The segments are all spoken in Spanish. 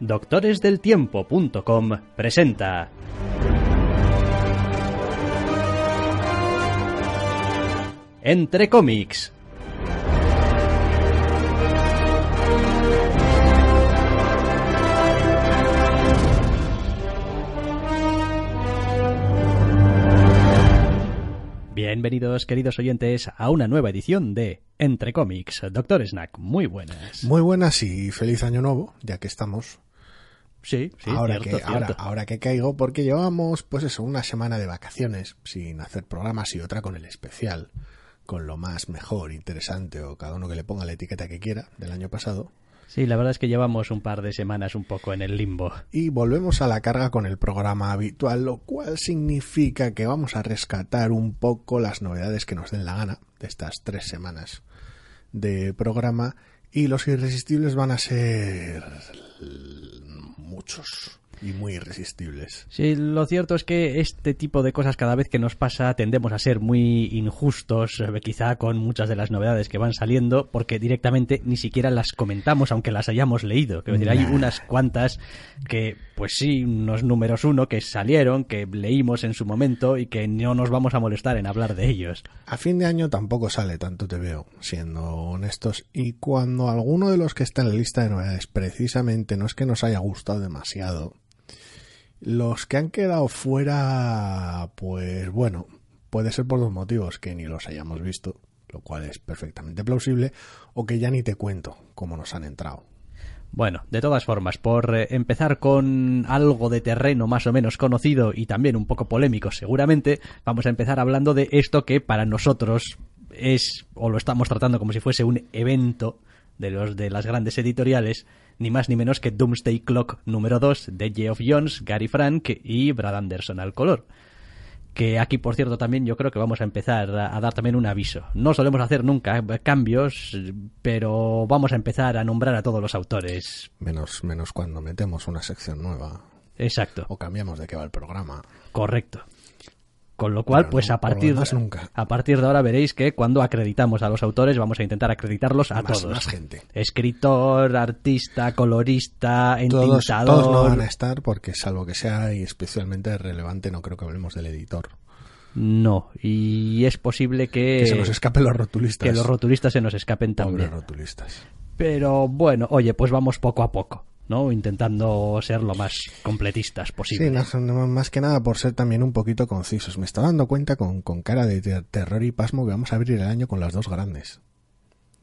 doctoresdeltiempo.com presenta Entre cómics. Bienvenidos, queridos oyentes, a una nueva edición de Entre cómics. Doctor Snack, muy buenas. Muy buenas y feliz año nuevo, ya que estamos. Sí, sí, ahora, cierto, que, cierto. ahora, ahora que caigo, porque llevamos, pues eso, una semana de vacaciones sin hacer programas y otra con el especial, con lo más mejor, interesante o cada uno que le ponga la etiqueta que quiera del año pasado. Sí, la verdad es que llevamos un par de semanas un poco en el limbo. Y volvemos a la carga con el programa habitual, lo cual significa que vamos a rescatar un poco las novedades que nos den la gana de estas tres semanas de programa. Y los irresistibles van a ser muchos y muy irresistibles. Sí, lo cierto es que este tipo de cosas cada vez que nos pasa tendemos a ser muy injustos, eh, quizá con muchas de las novedades que van saliendo, porque directamente ni siquiera las comentamos, aunque las hayamos leído. Decir, hay unas cuantas que, pues sí, unos números uno que salieron, que leímos en su momento y que no nos vamos a molestar en hablar de ellos. A fin de año tampoco sale tanto te veo, siendo honestos, y cuando alguno de los que está en la lista de novedades precisamente no es que nos haya gustado demasiado, los que han quedado fuera, pues bueno, puede ser por dos motivos, que ni los hayamos visto, lo cual es perfectamente plausible, o que ya ni te cuento cómo nos han entrado. Bueno, de todas formas, por eh, empezar con algo de terreno más o menos conocido y también un poco polémico seguramente, vamos a empezar hablando de esto que para nosotros es, o lo estamos tratando como si fuese un evento de los de las grandes editoriales, ni más ni menos que Doomsday Clock número 2 de Geoff Jones, Gary Frank y Brad Anderson al color que aquí, por cierto, también yo creo que vamos a empezar a, a dar también un aviso. No solemos hacer nunca eh, cambios, pero vamos a empezar a nombrar a todos los autores. Menos, menos cuando metemos una sección nueva Exacto, o cambiamos de qué va el programa. correcto. Con lo cual, pues a partir, demás, nunca. a partir de ahora veréis que cuando acreditamos a los autores vamos a intentar acreditarlos a Más- todos. más gente. Escritor, artista, colorista, Todos, entintador. todos no van a estar porque salvo que sea y especialmente relevante no creo que hablemos del editor. No, y es posible que, Que se nos escapen los rotulistas. que los rotulistas se nos escapen Pobres también. rotulistas. Pero bueno, oye, pues vamos poco a poco, ¿no? Intentando ser lo más completistas Sí, posible. más, más que nada por ser también un poquito concisos. Me está dando cuenta con, con cara de ter- terror y pasmo que vamos a abrir el año con las dos grandes.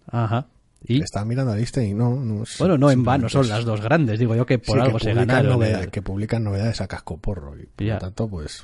Ajá. Y Estaba mirando la lista y no... bueno, no en vano son las dos grandes, digo yo que por sí, algo que se ganaron. el- que publican novedades a cascoporro. Y por Ya. lo tanto, pues,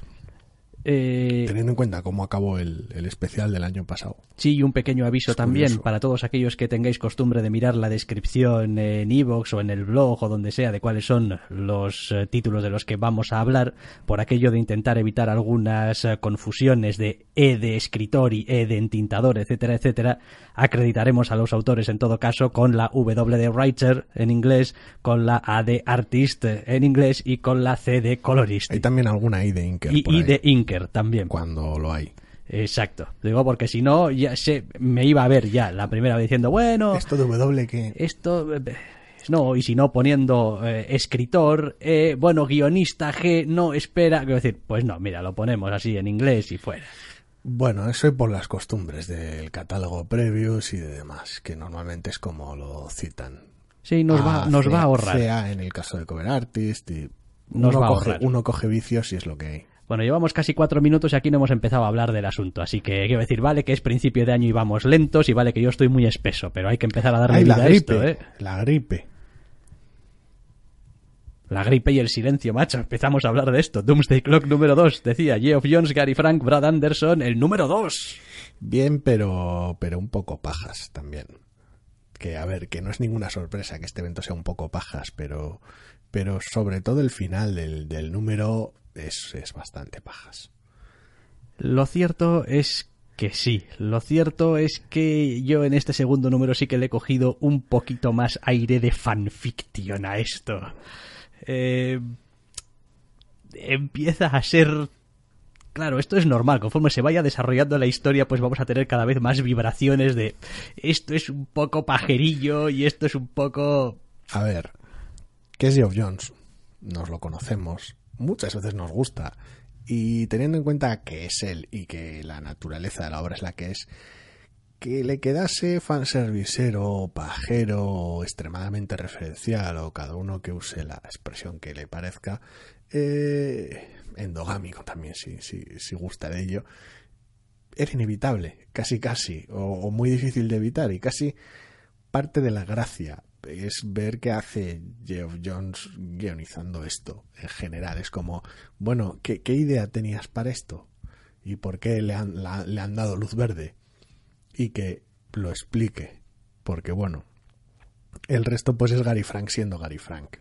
Eh, teniendo en cuenta cómo acabó el, el especial del año pasado. Sí, y un pequeño aviso Es también curioso. para todos aquellos que tengáis costumbre de mirar la descripción en iVoox o en el blog o donde sea de cuáles son los eh, títulos de los que vamos a hablar, por aquello de intentar evitar algunas eh, confusiones de E de escritor y E de entintador, etcétera, etcétera, acreditaremos a los autores en todo caso con la W de writer en inglés, con la A de artist en inglés y con la C de colorist. Hay también alguna I de Inker Y, ahí, de inker también. cuando lo hay. Exacto. Digo, porque si no, ya se, me iba a ver ya la primera vez diciendo, bueno, Esto de W que... esto. eh, No, y si no, poniendo eh, escritor, eh, bueno, guionista G, no, espera. Quiero decir, pues no, mira, lo ponemos así en inglés y fuera. Bueno, eso es por las costumbres del catálogo previous y de demás, que normalmente es como lo citan. Sí, nos, va, A, nos va a ahorrar. CA en el caso de Cover Artist y Nos uno, va a coge, ahorrar. uno coge vicios y es lo que hay. Bueno, llevamos casi cuatro minutos y aquí no hemos empezado a hablar del asunto. Así que quiero decir, vale que es principio de año y vamos lentos y vale que yo estoy muy espeso, pero hay que empezar a darle Ay, vida la a esto, gripe, ¿eh? la gripe. La gripe y el silencio, macho. Empezamos a hablar de esto. Doomsday Clock número 2. Decía Geoff Jones, Gary Frank, Brad Anderson, el número 2. Bien, pero, pero un poco pajas también. Que a ver, que no es ninguna sorpresa que este evento sea un poco pajas, pero, pero sobre todo el final del, del número es, es bastante pajas. Lo cierto es que sí. Lo cierto es que yo en este segundo número sí que le he cogido un poquito más aire de fanfiction a esto. Eh, empieza a ser Claro, esto es normal. Conforme se vaya desarrollando la historia, pues vamos a tener cada vez más vibraciones de esto es un poco pajerillo y esto es un poco. A ver, que es Geoff Jones. Nos lo conocemos, muchas veces nos gusta. Y teniendo en cuenta que es él y que la naturaleza de la obra es la que es, que le quedase fanservicero, pajero, extremadamente referencial, o cada uno que use la expresión que le parezca, eh, endogámico también, si, si, si gusta de ello, era inevitable, casi casi, o, o, muy difícil de evitar, y casi parte de la gracia es ver qué hace Geoff Jones guionizando esto en general. Es como, bueno, ¿qué, qué idea tenías para esto? ¿Y por qué le han, le han dado luz verde? Y que lo explique. Porque bueno, el resto pues es Gary Frank siendo Gary Frank.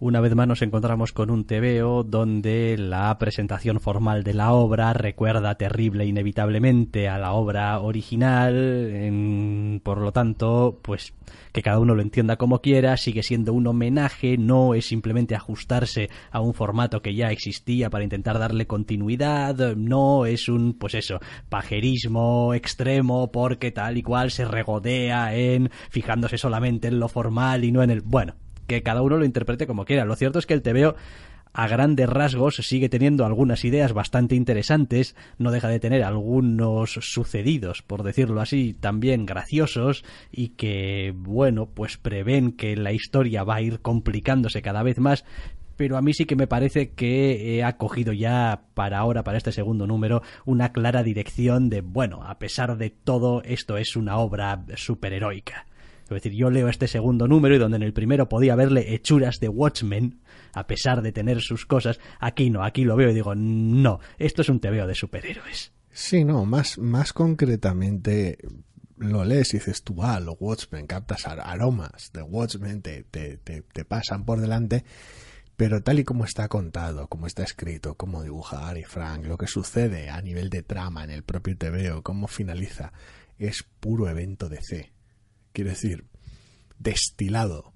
Una vez más nos encontramos con un TVO donde la presentación formal de la obra recuerda terrible inevitablemente a la obra original, por lo tanto, pues que cada uno lo entienda como quiera, sigue siendo un homenaje, no es simplemente ajustarse a un formato que ya existía para intentar darle continuidad, no es un, pues eso, pajerismo extremo porque tal y cual se regodea en fijándose solamente en lo formal y no en el, bueno, que cada uno lo interprete como quiera. Lo cierto es que el TVO a grandes rasgos sigue teniendo algunas ideas bastante interesantes, no deja de tener algunos sucedidos, por decirlo así, también graciosos y que, bueno, pues prevén que la historia va a ir complicándose cada vez más, pero a mí sí que me parece que ha cogido ya para ahora, para este segundo número, una clara dirección de, bueno, a pesar de todo, esto es una obra superheroica. Es decir, yo leo este segundo número y donde en el primero podía verle hechuras de Watchmen, a pesar de tener sus cosas, aquí no, aquí lo veo y digo, no, esto es un tebeo de superhéroes. Sí, no, más, más concretamente lo lees y dices tú, ah, los Watchmen, captas aromas de Watchmen, te, te, te, pasan por delante, pero tal y como está contado, como está escrito, cómo dibuja Gary Frank, lo que sucede a nivel de trama en el propio TVO, cómo finaliza, es puro evento de C quiero decir, destilado.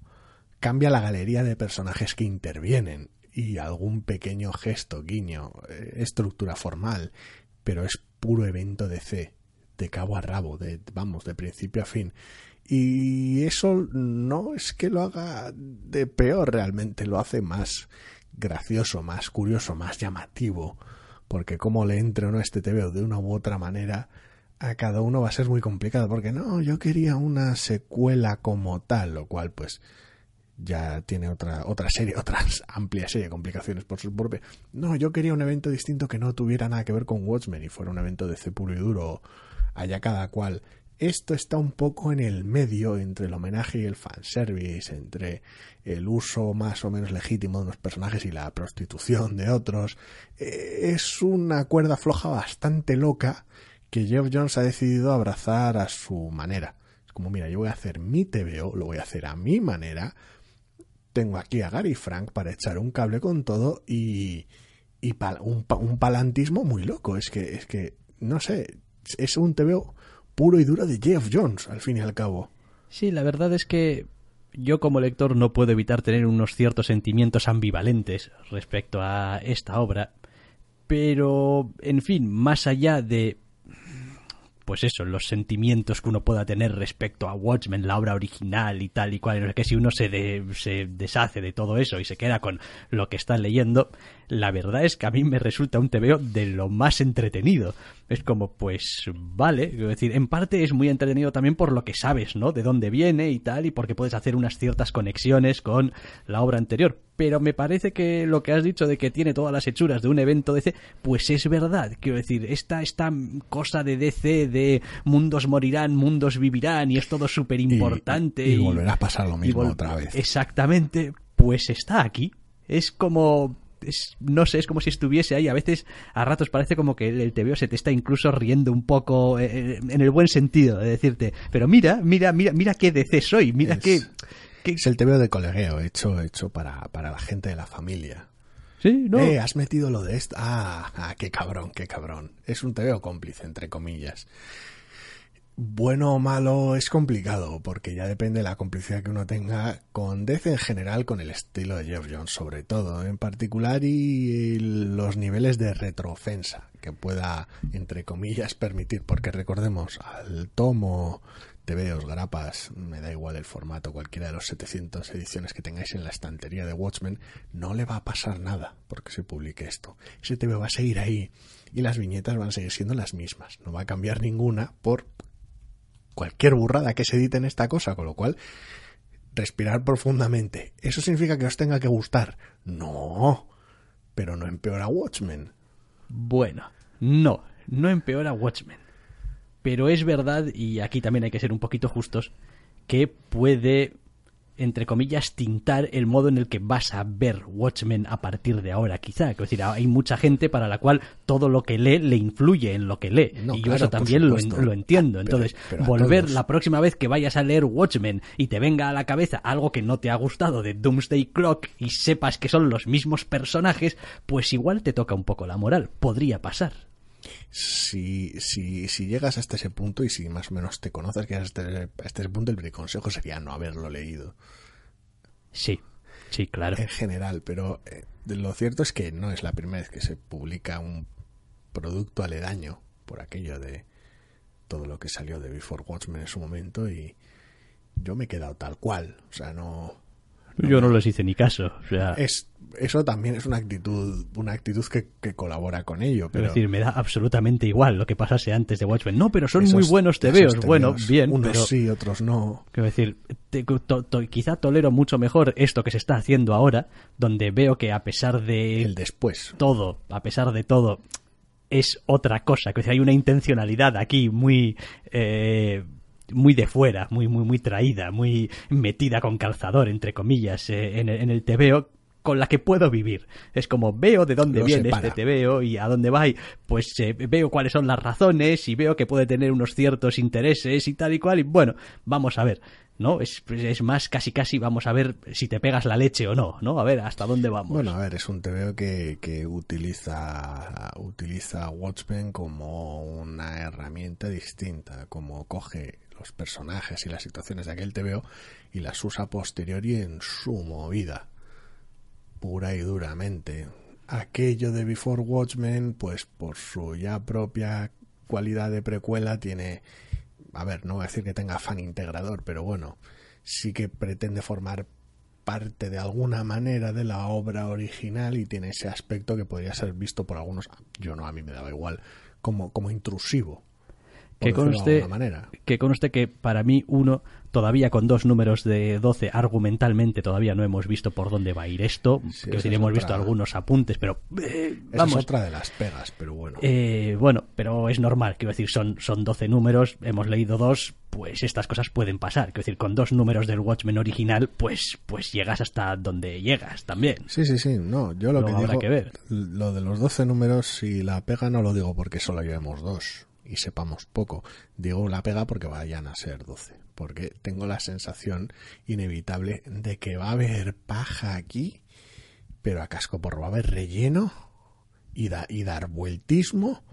Cambia la galería de personajes que intervienen y algún pequeño gesto, guiño, eh, estructura formal, pero es puro evento de C, de cabo a rabo, de vamos, de principio a fin. Y eso no es que lo haga de peor, realmente lo hace más gracioso, más curioso, más llamativo, porque como le entre o no este TVO de una u otra manera, a cada uno va a ser muy complicado, porque no, yo quería una secuela como tal, lo cual pues ya tiene otra, otra serie, otra amplia serie de complicaciones por su propio. No, yo quería un evento distinto que no tuviera nada que ver con Watchmen y fuera un evento de C puro y duro, allá cada cual. Esto está un poco en el medio entre el homenaje y el fanservice, entre el uso más o menos legítimo de unos personajes y la prostitución de otros. Eh, es una cuerda floja bastante loca que Jeff Jones ha decidido abrazar a su manera. Es como, mira, yo voy a hacer mi TVO, lo voy a hacer a mi manera. Tengo aquí a Gary Frank para echar un cable con todo y, y un, palantismo muy loco. Es que, es que, no sé, es un TVO puro y duro de Jeff Jones, al fin y al cabo. Sí, la verdad es que yo como lector no puedo evitar tener unos ciertos sentimientos ambivalentes respecto a esta obra, pero, en fin, más allá de pues eso, los sentimientos que uno pueda tener respecto a Watchmen, la obra original y tal y cual, sé que si uno se, de, se deshace de todo eso y se queda con lo que está leyendo, la verdad es que a mí me resulta un TVO de lo más entretenido. Es como, pues, vale, es decir, en parte es muy entretenido también por lo que sabes, ¿no? De dónde viene y tal, y porque puedes hacer unas ciertas conexiones con la obra anterior. Pero me parece que lo que has dicho de que tiene todas las hechuras de un evento DC, pues es verdad. Quiero decir, esta, esta cosa de DC de mundos morirán, mundos vivirán, y es todo súper importante. Y, y, y, volverá a pasar lo mismo otra vez. Exactamente, pues está aquí. Es como es, no sé, es como si estuviese ahí. A veces, a ratos parece como que el, TVO se te está incluso riendo un poco eh, en el buen sentido de decirte, pero mira, mira, mira, mira qué DC soy, mira es, qué, qué... Es el TVO de colegueo, hecho, hecho para, para la gente de la familia. Sí, no. Eh, has metido lo de esto. Ah, ah, qué cabrón, qué cabrón. Es un TVO cómplice, entre comillas bueno o malo es complicado, porque ya depende de la complicidad que uno tenga con DC en general, con el estilo de Jeff Jones sobre todo, en particular, y los niveles de retroofensa que pueda, entre comillas, permitir, porque recordemos, al tomo TVOs, grapas, me da igual el formato, cualquiera de los 700 ediciones que tengáis en la estantería de Watchmen, no le va a pasar nada porque se publique esto. Ese TVO va a seguir ahí y las viñetas van a seguir siendo las mismas. No va a cambiar ninguna por cualquier burrada que se edite en esta cosa, con lo cual respirar profundamente. ¿Eso significa que os tenga que gustar? No, pero no empeora Watchmen. Bueno, no, no empeora Watchmen. Pero es verdad, y aquí también hay que ser un poquito justos, que puede entre comillas, tintar el modo en el que vas a ver Watchmen a partir de ahora, quizá. Es decir, hay mucha gente para la cual todo lo que lee le influye en lo que lee. y yo eso también lo, entiendo. Entonces, volver la próxima vez que vayas a leer Watchmen y te venga a la cabeza algo que no te ha gustado de Doomsday Clock y sepas que son los mismos personajes, pues igual te toca un poco la moral. Podría pasar. Si, si, si llegas hasta ese punto y si más o menos te conoces que hasta, hasta ese punto, el consejo sería no haberlo leído. Sí, sí, claro. En general, pero eh, lo cierto es que no es la primera vez que se publica un producto aledaño por aquello de todo lo que salió de Before Watchmen en su momento y yo me he quedado tal cual. O sea, no, yo no les hice ni caso. O sea, es, eso también es una actitud, una actitud que, que colabora con ello. Pero... Es decir, me da absolutamente igual lo que pasase antes de Watchmen. No, pero son muy buenos tebeos. Bueno, bien. Unos sí, otros no. Quiero decir, quizá tolero mucho mejor esto que se está haciendo ahora, donde veo que a pesar de. El después. Todo, a pesar de todo, es otra cosa. Que hay una intencionalidad aquí muy. Eh, muy de fuera, muy, muy, muy traída, muy metida con calzador, entre comillas, eh, en, el, en el TVO, con la que puedo vivir. Es como veo de dónde viene este TVO y a dónde va, y pues eh, veo cuáles son las razones y veo que puede tener unos ciertos intereses y tal y cual, y bueno, vamos a ver. ¿no? Es, es más casi casi vamos a ver si te pegas la leche o no, ¿no? A ver hasta dónde vamos. Bueno, a ver, es un TVO que, que utiliza, utiliza Watchmen como una herramienta distinta, como coge personajes y las situaciones de aquel TVO y las usa posteriori en su movida, pura y duramente. Aquello de Before Watchmen, pues por su ya propia cualidad de precuela tiene, a ver, no voy a decir que tenga fan integrador, pero bueno, sí que pretende formar parte de alguna manera de la obra original y tiene ese aspecto que podría ser visto por algunos, yo no, a mí me daba igual, como, como intrusivo que conste, que conste que para mí uno, todavía con dos números de 12, argumentalmente todavía no hemos visto por dónde va a ir esto. que sí, hemos visto algunos apuntes, pero eh, vamos. es otra de las pegas, pero bueno. Eh, bueno, pero es normal, quiero decir, son, son 12 números, hemos leído dos, pues estas cosas pueden pasar. Quiero decir, con dos números del Watchmen original, pues, pues llegas hasta donde llegas también. Sí, sí, sí. No, yo lo, que digo, que ver. lo de los 12 números y la pega no lo digo porque solo llevemos dos y sepamos poco. Digo la pega porque vayan a ser 12, porque tengo la sensación inevitable de que va a haber paja aquí, pero a casco por va a haber relleno y, da, y dar vueltismo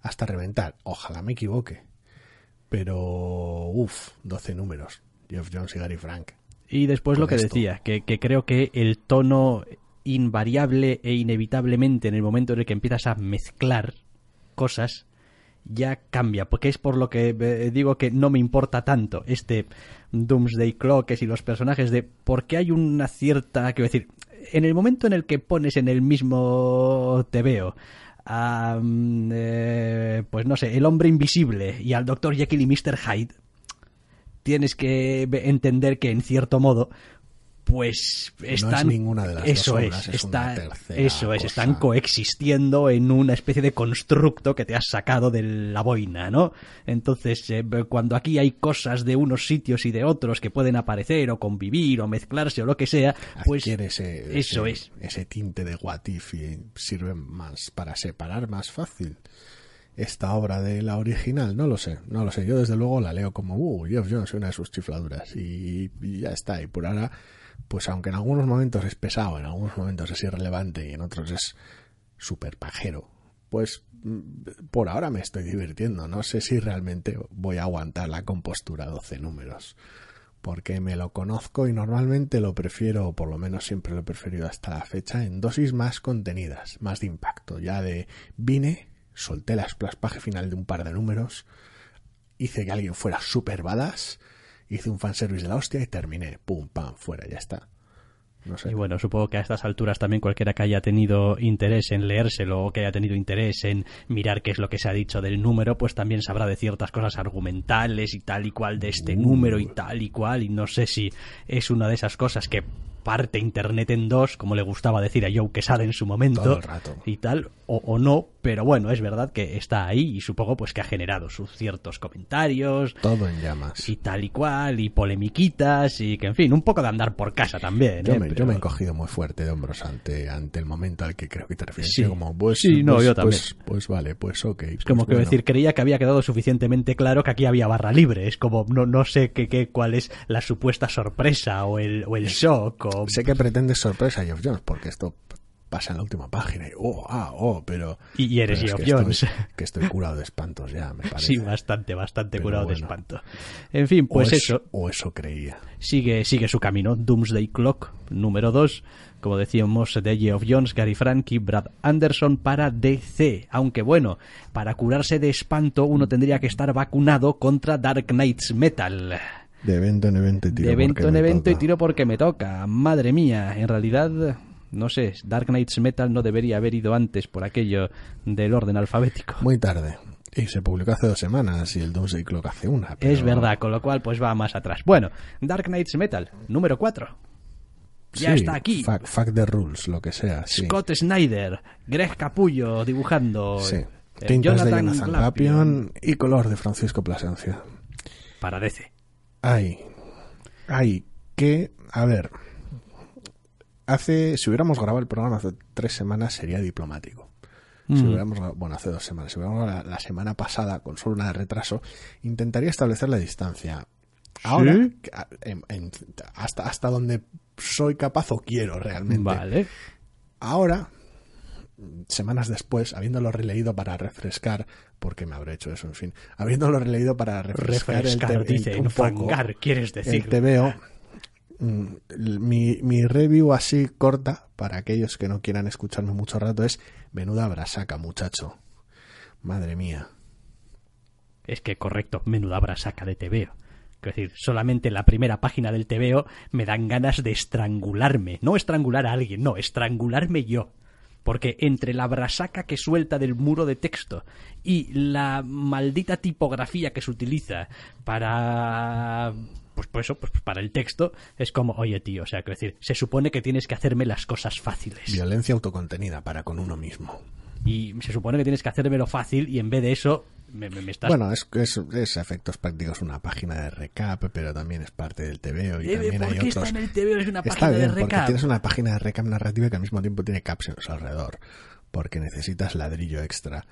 hasta reventar. Ojalá me equivoque. Pero, uff, 12 números. Jeff Jones y Gary Frank. Y después lo que decía, que, que creo que el tono invariable e inevitablemente en el momento en el que empiezas a mezclar cosas ya cambia, porque es por lo que eh, digo que no me importa tanto este Doomsday Clock y los personajes de porque hay una cierta, quiero decir, en el momento en el que pones en el mismo TVO a, eh, pues no sé, el hombre invisible y al Dr. Jekyll y Mr. Hyde, tienes que entender que en cierto modo pues están ninguna de las eso es, eso es están coexistiendo en una especie de constructo que te has sacado de la boina no entonces eh, cuando aquí hay cosas de unos sitios y de otros que pueden aparecer o convivir o mezclarse o lo que sea pues ese, eso es ese tinte de what y sirve más para separar más fácil esta obra de la original, no lo sé, no lo sé. Yo desde luego la leo como, uh, Jeff Jones, una de sus chifladuras y, y ya está. Y por ahora pues aunque en algunos momentos es pesado, en algunos momentos es irrelevante y en otros es súper pajero, pues mm, por ahora me estoy divirtiendo. No sé si realmente voy a aguantar la compostura 12 números. Porque me lo conozco y normalmente lo prefiero, o por lo menos siempre lo he preferido hasta la fecha, en dosis más contenidas, más de impacto. Ya de vine, solté la splash final de un par de números, hice que alguien fuera super badass, hice un fanservice de la hostia y terminé. Pum, pam, fuera, ya está. No sé. Y bueno, supongo que a estas alturas también cualquiera que haya tenido interés en leérselo o que haya tenido interés en mirar qué es lo que se ha dicho del número, pues también sabrá de ciertas cosas argumentales y tal y cual de este número y tal y cual. Y no sé si es una de esas cosas que parte Internet en dos, como le gustaba decir a Joe Quesada en su momento, Todo el rato. y tal, o, o no, pero bueno, es verdad que está ahí y supongo pues que ha generado sus ciertos comentarios Todo en llamas. y tal y cual, y polemiquitas, y que en fin, un poco de andar por casa también. Yo ¿eh? me, yo me he encogido muy fuerte de hombros ante, ante el momento al que creo que te refieres. Sí. Como, pues, Sí, no, pues- yo también. Pues, pues vale, pues ok. Es pues como que bueno. decir, creía que había quedado suficientemente claro que aquí había barra libre. Es como, no, no sé qué, qué, cuál es la supuesta sorpresa o el, o el shock. O... Sé que pretendes sorpresa, Geoff Jones, porque esto pasa en la última página y, oh, ah, oh, pero... Y- y eres pero es que Jones. Estoy, que estoy curado de espantos ya, me parece. Sí, bastante, bastante Pero curado de espanto. En fin, pues o eso. O eso creía. sigue, sigue su camino. Doomsday Clock, número 2. Como decíamos, de Geoff Jones, Gary Frank y Brad Anderson para DC. Aunque bueno, para curarse de espanto uno tendría que estar vacunado contra Dark Knights Metal. De evento en evento y tiro de evento porque en evento y tiro porque me toca. Madre mía, en realidad, no sé, Dark Knights Metal no debería haber ido antes por aquello del orden alfabético. Muy tarde. Y se publicó hace dos semanas y el Doomsday Clock hace una. pero- Es verdad, con lo cual pues va más atrás. Bueno, Dark Knights Metal, número 4. Ya Sí, está aquí. Fuck, fuck the rules, lo que sea. Sí. Scott Snyder, Greg Capullo dibujando. Sí. eh, de Jonathan Glapion y color de Francisco Plasencia. Para DC. Ay, ay, que, a ver, hace, si hubiéramos grabado el programa hace tres semanas sería diplomático. Si Mm. hubiéramos, bueno, hace dos semanas, si hubiéramos grabado la, la semana pasada con solo una de retraso, intentaría establecer la distancia. Ahora, a- en- en- hasta, hasta donde soy capaz o quiero realmente. Vale. Ahora, semanas después, habiéndolo releído para refrescar, porque me habré hecho eso, en fin, habiéndolo releído para refrescar, Refrescar, el te- dice, un poco enfangar, quieres decir. el TVO, mi, mi review así corta, para aquellos que no quieran escucharme mucho rato, es menuda brasaca, muchacho. Madre mía. Es que correcto, menuda brasaca de TVO. Es decir, solamente la primera página del TVO me dan ganas de estrangularme. No estrangular a alguien, no, estrangularme yo. Porque entre la brasaca que suelta del muro de texto y la maldita tipografía que se utiliza para. Pues, pues eso, pues para el texto, es como, oye tío, o sea, quiero decir, se supone que tienes que hacerme las cosas fáciles. Violencia autocontenida para con uno mismo. Y se supone que tienes que hacérmelo fácil y en vez de eso, me, me- me estás Bueno, es, es, es efectos prácticos una página de recap, pero también es parte del TVO y Eh, también ¿Por hay qué otros. está en el TVO? Es una Está página bien, de porque recap. tienes una página de recap narrativa que al mismo tiempo tiene captions alrededor, porque necesitas ladrillo extra.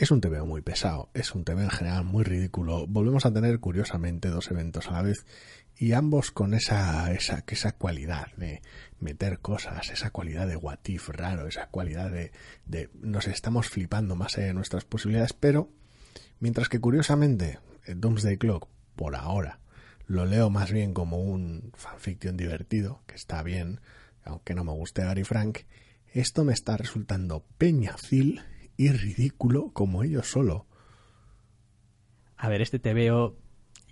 Es un TVO muy pesado, es un TVO en general muy ridículo. Volvemos a tener, curiosamente, dos eventos a la vez y ambos con esa, esa, esa cualidad de meter cosas, esa cualidad de what if raro, esa cualidad de, de nos estamos flipando más allá de nuestras posibilidades, pero mientras que curiosamente el Doomsday Clock, por ahora, lo leo más bien como un fanfiction divertido, que está bien, aunque no me guste Gary Frank, esto me está resultando peñacil y ridículo como ello solo. A ver, este TVO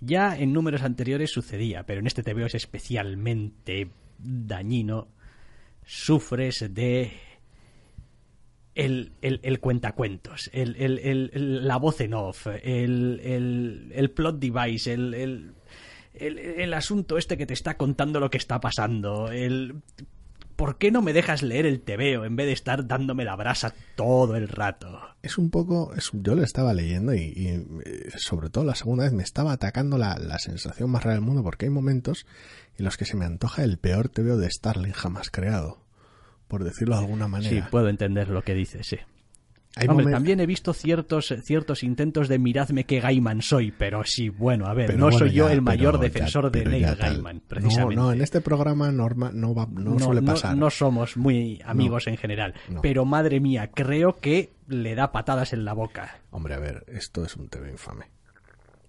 ya en números anteriores sucedía, pero en este TVO es especialmente dañino. Sufres de el, el, el cuentacuentos, el, el, la voz en off, el, plot device, el asunto este que te está contando lo que está pasando, el... ¿Por qué no me dejas leer el TVO en vez de estar dándome la brasa todo el rato? Es un poco, es- yo lo estaba leyendo y, y, eh, sobre todo la segunda vez me estaba atacando la, la sensación más rara del mundo porque hay momentos en los que se me antoja el peor TVO de Starling jamás creado, por decirlo de alguna Sí, manera. puedo entender lo que dices, sí. Hombre, también he visto ciertos, ciertos intentos de miradme qué Gaiman soy, pero sí, bueno, a ver, Pero no bueno, soy yo ya, el mayor pero ya- defensor de Neil. Gaiman, precisamente. No, no, en este programa norma, no, va, no, suele pasar. no somos muy amigos en general, no. pero madre mía, creo que le da patadas en la boca. Hombre, a ver, esto es un TV infame.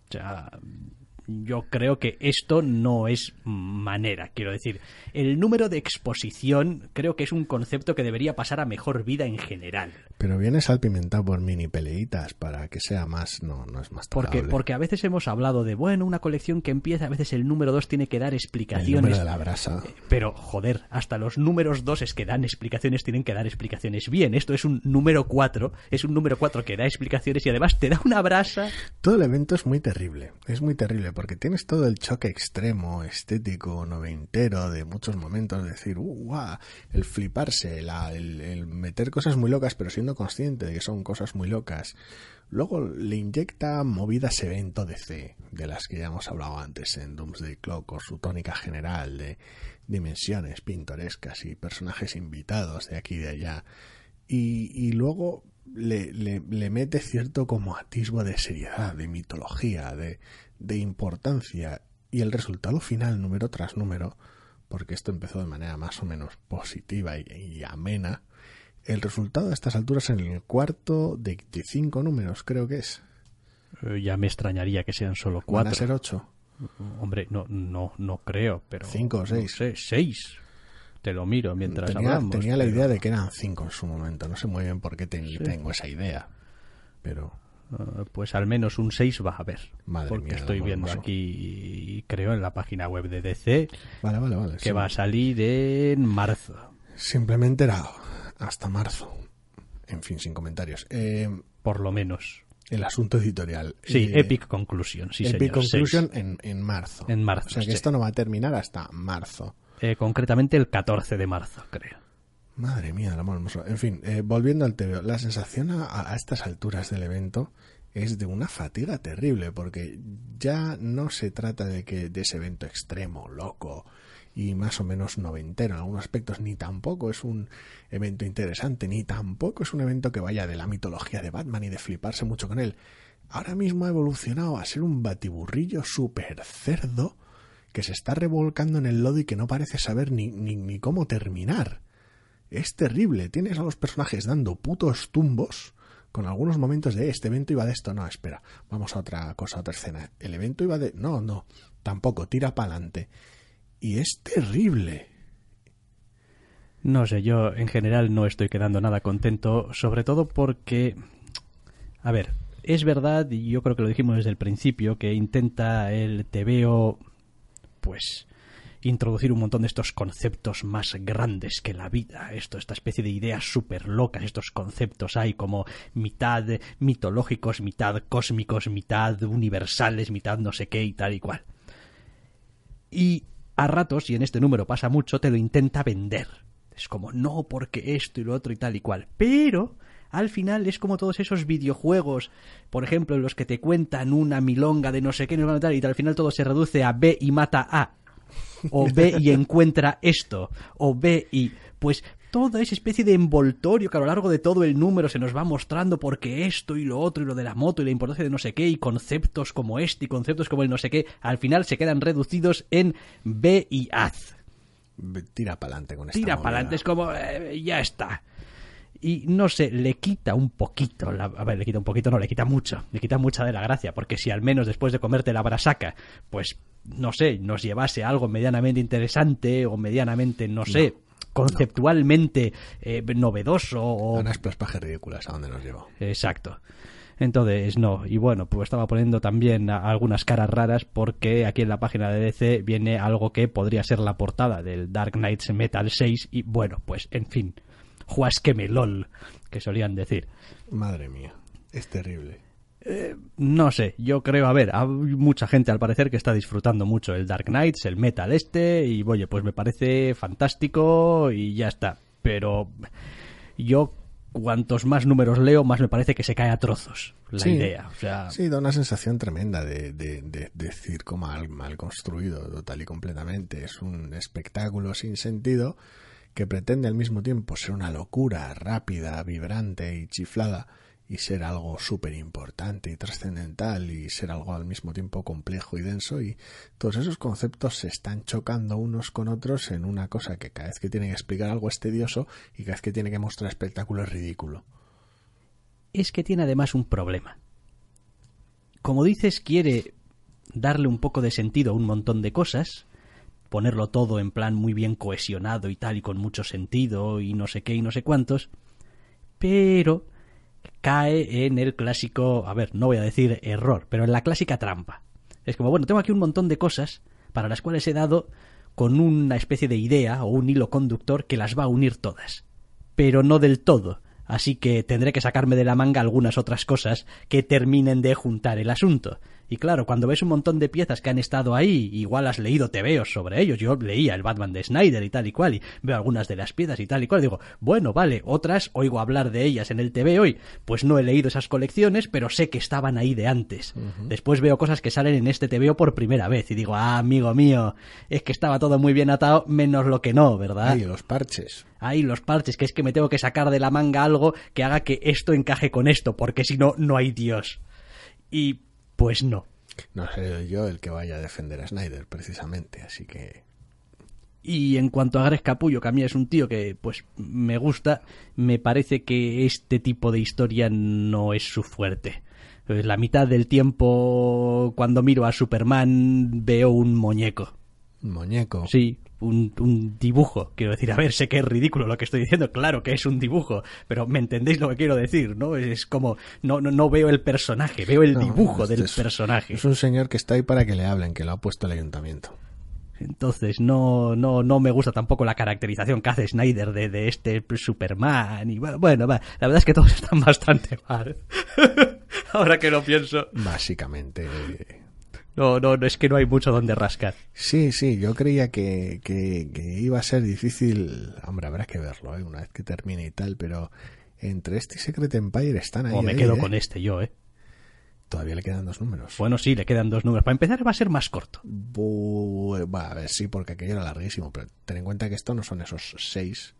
O sea, yo creo que esto no es manera, quiero decir. El número de exposición creo que es un concepto que debería pasar a mejor vida en general. Pero viene salpimentado por mini peleitas para que sea más, no, no es más Porque, porque a veces hemos hablado de, bueno, una colección que empieza, a veces el número 2 tiene que dar el explicaciones. número de la brasa. Pero, joder, hasta los números 2 es que dan explicaciones, tienen que dar explicaciones bien. Esto es un número 4, es un número 4 que da explicaciones y además te da una brasa. Todo el evento es muy terrible, es muy terrible porque tienes todo el choque extremo, estético, noventero de muchos momentos, de decir, uh, guau", el fliparse, la- el, el meter cosas muy locas pero consciente de que son cosas muy locas. Luego le inyecta movidas evento DC, de las que ya hemos hablado antes en Doomsday Clock, o su tónica general de dimensiones pintorescas y personajes invitados de aquí y de allá. Y, luego le, le, mete cierto como atisbo de seriedad, de mitología, de, de importancia. Y el resultado final, número tras número, porque esto empezó de manera más o menos positiva y amena, el resultado a estas alturas en el cuarto de, de cinco números, creo que es. Eh, ya me extrañaría que sean solo Van a 4. ser ocho. Hombre, no, no, no creo, pero. Cinco o seis. No sé, seis. Te lo miro mientras Tenía, hablamos. tenía la idea de que eran cinco en su momento. No sé muy bien por qué ten- tengo esa idea. Pero eh, Pues al menos un 6 va a haber. Madre porque mía, estoy viendo hermoso. aquí, creo, en la página web de DC, vale, vale, vale. que sí. va a salir en marzo. Simplemente era hasta marzo. En fin, sin comentarios. Eh, Por lo menos. el asunto editorial. Sí, Eh, Epic Conclusion, sí, Epic señor. Conclusion en, en marzo. En marzo, O sea que sí. esto no va a terminar hasta marzo. Eh, concretamente el 14 de marzo, creo. Madre mía, amor hermoso. En fin, eh, volviendo al TVO, la sensación a, a estas alturas del evento es de una fatiga terrible, porque ya no se trata de que de ese evento extremo, loco y más o menos noventero en algunos aspectos, ni tampoco es un evento interesante, ni tampoco es un evento que vaya de la mitología de Batman y de fliparse mucho con él. Ahora mismo ha evolucionado a ser un batiburrillo súper cerdo que se está revolcando en el lodo y que no parece saber ni, ni, ni cómo terminar. Es terrible. Tienes a los personajes dando putos tumbos con algunos momentos de este evento iba de esto. No, espera, vamos a otra cosa, a otra escena. El evento iba de. No, no, tampoco, tira para adelante. Y es terrible. No sé, yo en general no estoy quedando nada contento, sobre todo porque, a ver, es verdad, y yo creo que lo dijimos desde el principio, que intenta el TVO, pues, introducir un montón de estos conceptos más grandes que la vida, esto, esta especie de ideas súper locas, estos conceptos hay como mitad mitológicos, mitad cósmicos, mitad universales, mitad no sé qué y tal y cual. Y a ratos, y en este número pasa mucho, te lo intenta vender. Es como, no, porque esto y lo otro y tal y cual. Pero al final es como todos esos videojuegos, por ejemplo, en los que te cuentan una milonga de no sé qué, no tal, y al final todo se reduce a B y mata A. O B y encuentra esto. O B y. Pues toda esa especie de envoltorio que a lo largo de todo el número se nos va mostrando porque esto y lo otro y lo de la moto y la importancia de no sé qué y conceptos como este y conceptos como el no sé qué, al final se quedan reducidos en B y haz. Tira para adelante con esta Tira para adelante, es como, eh, ya está. Y no sé, le quita un poquito, la- a ver, le quita un poquito, no, le quita mucho, le quita mucha de la gracia, porque si al menos después de comerte la brasaca, pues, no sé, nos llevase algo medianamente interesante o medianamente, no sé, conceptualmente eh, novedoso o... Unas plaspajes ridículas a donde nos llevó. Exacto. Entonces, no. Y bueno, pues estaba poniendo también algunas caras raras porque aquí en la página de DC viene algo que podría ser la portada del Dark Knights Metal 6 y bueno, pues en fin, juasqueme lol, que solían decir. Madre mía, es terrible. No sé, yo creo, a ver, hay mucha gente al parecer que está disfrutando mucho el Dark Knights, el metal este, y oye, pues me parece fantástico y ya está. Pero yo, cuantos más números leo, más me parece que se cae a trozos la Sí. idea. O sea, Sí, da una sensación tremenda de, de, de- de circo mal, mal construido, total y completamente. Es un espectáculo sin sentido que pretende al mismo tiempo ser una locura rápida, vibrante y chiflada y ser algo súper importante y trascendental y ser algo al mismo tiempo complejo y denso y todos esos conceptos se están chocando unos con otros en una cosa que cada vez que tiene que explicar algo es tedioso y cada vez que tiene que mostrar espectáculo es ridículo. es que tiene además un problema. Como dices, quiere darle un poco de sentido a un montón de cosas, ponerlo todo en plan muy bien cohesionado y tal, y con mucho sentido, y no sé qué y no sé cuántos, pero cae en el clásico, a ver, no voy a decir error, pero en la clásica trampa. Es como, bueno, tengo aquí un montón de cosas para las cuales he dado con una especie de idea o un hilo conductor que las va a unir todas, pero no del todo. Así que tendré que sacarme de la manga algunas otras cosas que terminen de juntar el asunto. Y claro, cuando ves un montón de piezas que han estado ahí, igual has leído TVOs sobre ellos. Yo leía el Batman de Snyder y tal y cual, y veo algunas de las piezas y tal y cual. Digo, bueno, vale, otras oigo hablar de ellas en el TV hoy. Pues no he leído esas colecciones, pero sé que estaban ahí de antes. Después veo cosas que salen en este TVO por primera vez y digo, ah, amigo mío, es que estaba todo muy bien atado, menos lo que no, ¿verdad? Y los parches. Ahí los parches, que es que me tengo que sacar de la manga algo que haga que esto encaje con esto, porque si no, no hay Dios. Y pues no. No seré yo el que vaya a defender a Snyder, precisamente, así que... Y en cuanto a Greg Capullo, que a mí es un tío que pues me gusta, me parece que este tipo de historia no es su fuerte. La mitad del tiempo cuando miro a Superman veo un muñeco. Un muñeco. Sí, un, un, dibujo. Quiero decir, a ver, sé que es ridículo lo que estoy diciendo, claro que es un dibujo, pero me entendéis lo que quiero decir, ¿no? Es como, no, no, no veo el personaje, veo el No, dibujo este del es- personaje. Es un señor que está ahí para que le hablen, que lo ha puesto el ayuntamiento. Entonces, no, no, no me gusta tampoco la caracterización que hace Snyder de, de este Superman. Y bueno, bueno, va, la verdad es que todos están bastante mal. Ahora que lo pienso. Básicamente. No, no, no, es que no hay mucho donde rascar. Sí, sí, yo creía que, que, que iba a ser difícil. Hombre, habrá que verlo, ¿eh? una vez que termine y tal, pero entre este y Secret Empire están ahí. O me ahí, quedo ¿eh? con este yo, ¿eh? Todavía le quedan dos números. Bueno, sí, le quedan dos números. Para empezar va a ser más corto. Bu- va, a ver, sí, porque aquello era larguísimo, pero ten en cuenta que esto no son esos seis,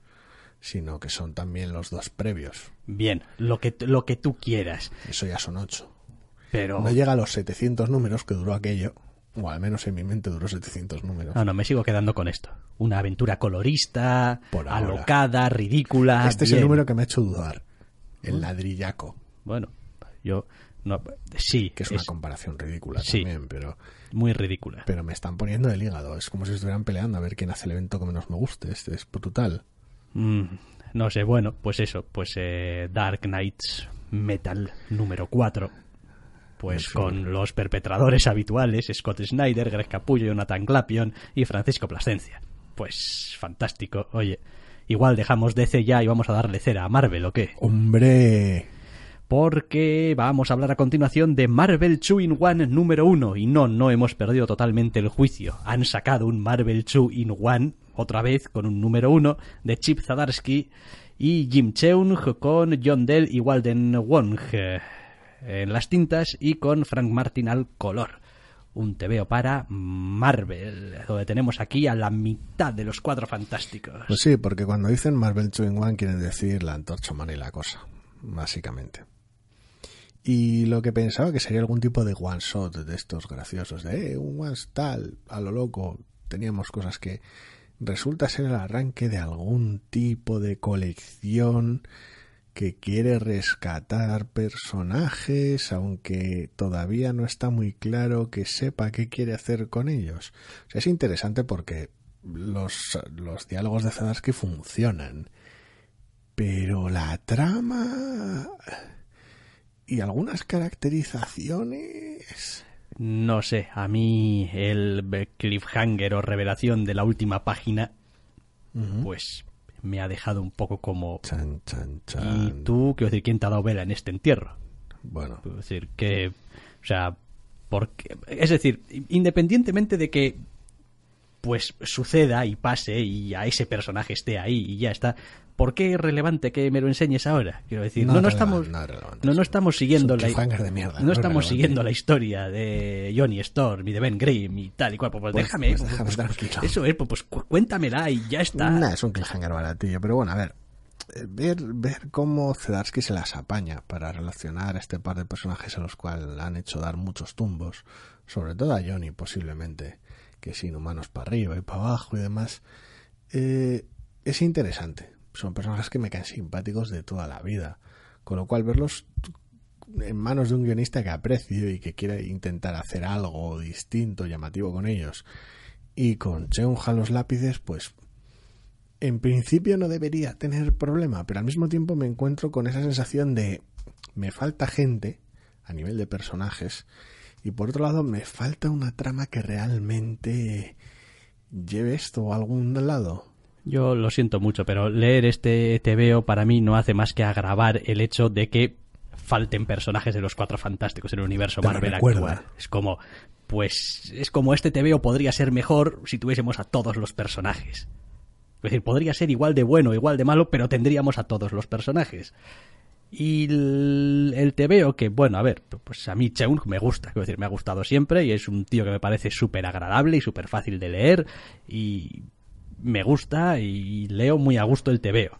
sino que son también los dos previos. Bien, lo que, lo que tú quieras. Eso ya son ocho. Pero... No llega a los 700 números que duró aquello, o al menos en mi mente duró 700 números. No, no, me sigo quedando con esto. Una aventura colorista, Por alocada, ridícula. este es el número que me ha hecho dudar. El ladrillaco, Bueno, yo... No, sí, que es una comparación ridícula Sí. también, pero, muy ridícula. pero me están poniendo el hígado. Es como si estuvieran peleando a ver quién hace el evento que menos me guste. Este es brutal. Mm, no sé, bueno, pues eso, pues eh, Dark Knights Metal número 4. Pues con los perpetradores habituales, Scott Snyder, Greg Capullo, Jonathan Clapion y Francisco Plasencia. Pues fantástico. Oye, igual dejamos DC ya y vamos a darle cera a Marvel, ¿o qué? ¡Hombre! porque vamos a hablar a continuación de Marvel 2 in 1 número 1. Y no, no hemos perdido totalmente el juicio. Han sacado un Marvel 2 in 1, otra vez con un número 1, de Chip Zdarsky y Jim Cheung con John Dell y Walden Wong en las tintas y con Frank Martin al color. Un TVO para Marvel, donde tenemos aquí a la mitad de los cuatro fantásticos. Pues sí, porque cuando dicen Marvel 2 in 1 quieren decir la antorcha humana y la cosa, básicamente. Y lo que pensaba que sería algún tipo de one shot de estos graciosos, de eh, un one tal, a lo loco, teníamos cosas que resulta ser el arranque de algún tipo de colección que quiere rescatar personajes, aunque todavía no está muy claro que sepa qué quiere hacer con ellos. O sea, es interesante porque los, los diálogos de Zadarsky funcionan, pero la trama y algunas caracterizaciones... No sé, a mí el cliffhanger o revelación de la última página, pues me ha dejado un poco como... Chan, chan, ¿Y tú, quiero decir, quién te ha dado vela en este entierro? Bueno, Quiero decir, que... O sea, porque... Es decir, independientemente de que pues suceda y pase y a ese personaje esté ahí y ya está. ¿Por qué es relevante que me lo enseñes ahora? Quiero decir, no, No no, es estamos, no no, estamos siguiendo la, cliffhanger de mierda, no, no es estamos siguiendo la historia de Johnny Storm y de Ben Grimm y tal y cual. Pues, Pues- déjame, pues pues, déjame pues, eso es, pues, cu- cuéntamela y ya está. Nah, es un cliffhanger baratillo, pero bueno, a ver, eh, ver, ver cómo Zdarsky se las apaña para relacionar a este par de personajes a los cuales le han hecho dar muchos tumbos, sobre todo a Johnny posiblemente, que sin humanos para arriba y para abajo y demás, eh, es interesante. Son personajes que me caen simpáticos de toda la vida, con lo cual verlos en manos de un guionista que aprecio y que quiere intentar hacer algo distinto, llamativo con ellos, y con Cheung a los lápices, pues en principio no debería tener problema, pero al mismo tiempo me encuentro con esa sensación de me falta gente a nivel de personajes y por otro lado me falta una trama que realmente lleve esto a algún lado. Yo lo siento mucho, pero leer este TVO para mí no hace más que agravar el hecho de que falten personajes de los cuatro fantásticos en el universo Marvel actual. Es como, pues, es como este TVO podría ser mejor si tuviésemos a todos los personajes. Es decir, podría ser igual de bueno, igual de malo, pero tendríamos a todos los personajes. Y el, el TVO, que bueno, a ver, pues a mí Cheung me gusta, quiero decir, me ha gustado siempre y es un tío que me parece súper agradable y súper fácil de leer y me gusta y leo muy a gusto el TVO.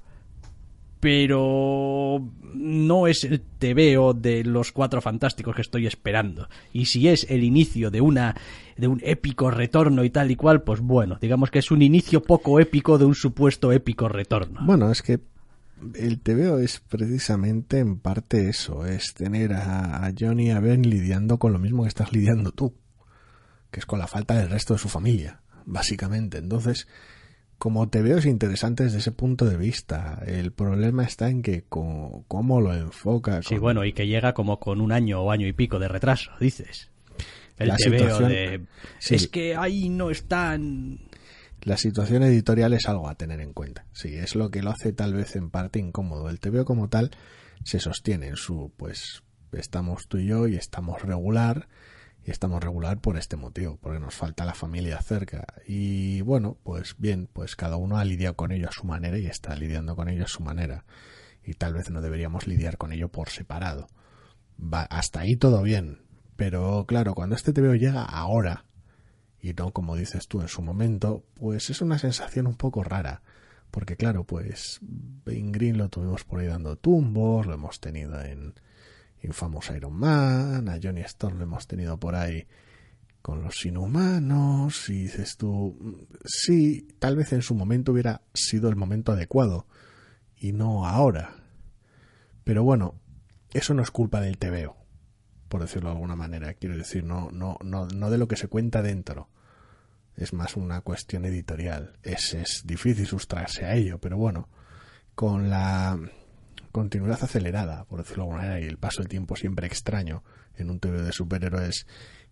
Pero no es el TVO de los cuatro fantásticos que estoy esperando. Y si es el inicio de una de un épico retorno y tal y cual, pues bueno, digamos que es un inicio poco épico de un supuesto épico retorno. Bueno, es que el TVO es precisamente en parte eso, es tener a, a Johnny y a Ben lidiando con lo mismo que estás lidiando tú, que es con la falta del resto de su familia, básicamente. Entonces, como te veo es interesante desde ese punto de vista. El problema está en que cómo lo enfoca. Sí, bueno, y que llega como con un año o año y pico de retraso, dices. El la de... Es que ahí no están... La situación editorial es algo a tener en cuenta. Sí, es lo que lo hace tal vez en parte incómodo. El TVO como tal se sostiene en su, pues, estamos tú y yo y estamos regular y estamos regular por este motivo, porque nos falta la familia cerca. Y bueno, pues bien, pues cada uno ha lidiado con ello a su manera y está lidiando con ello a su manera. Y tal vez no deberíamos lidiar con ello por separado. Va, hasta ahí todo bien. Pero claro, cuando este TVO llega ahora, y no como dices tú en su momento, pues es una sensación un poco rara. Porque claro, pues Ben Green lo tuvimos por ahí dando tumbos, lo hemos tenido en, Infamous Iron Man, a Johnny Storm lo hemos tenido por ahí con los inhumanos, y dices tú, sí, tal vez en su momento hubiera sido el momento adecuado, y no ahora. Pero bueno, eso no es culpa del TVO, por decirlo de alguna manera, quiero decir, no, no, no, no de lo que se cuenta dentro. Es más una cuestión editorial. Es, es difícil sustraerse a ello, pero bueno, con la continuidad acelerada, por decirlo de alguna manera, y el paso del tiempo siempre extraño en un TV de superhéroes,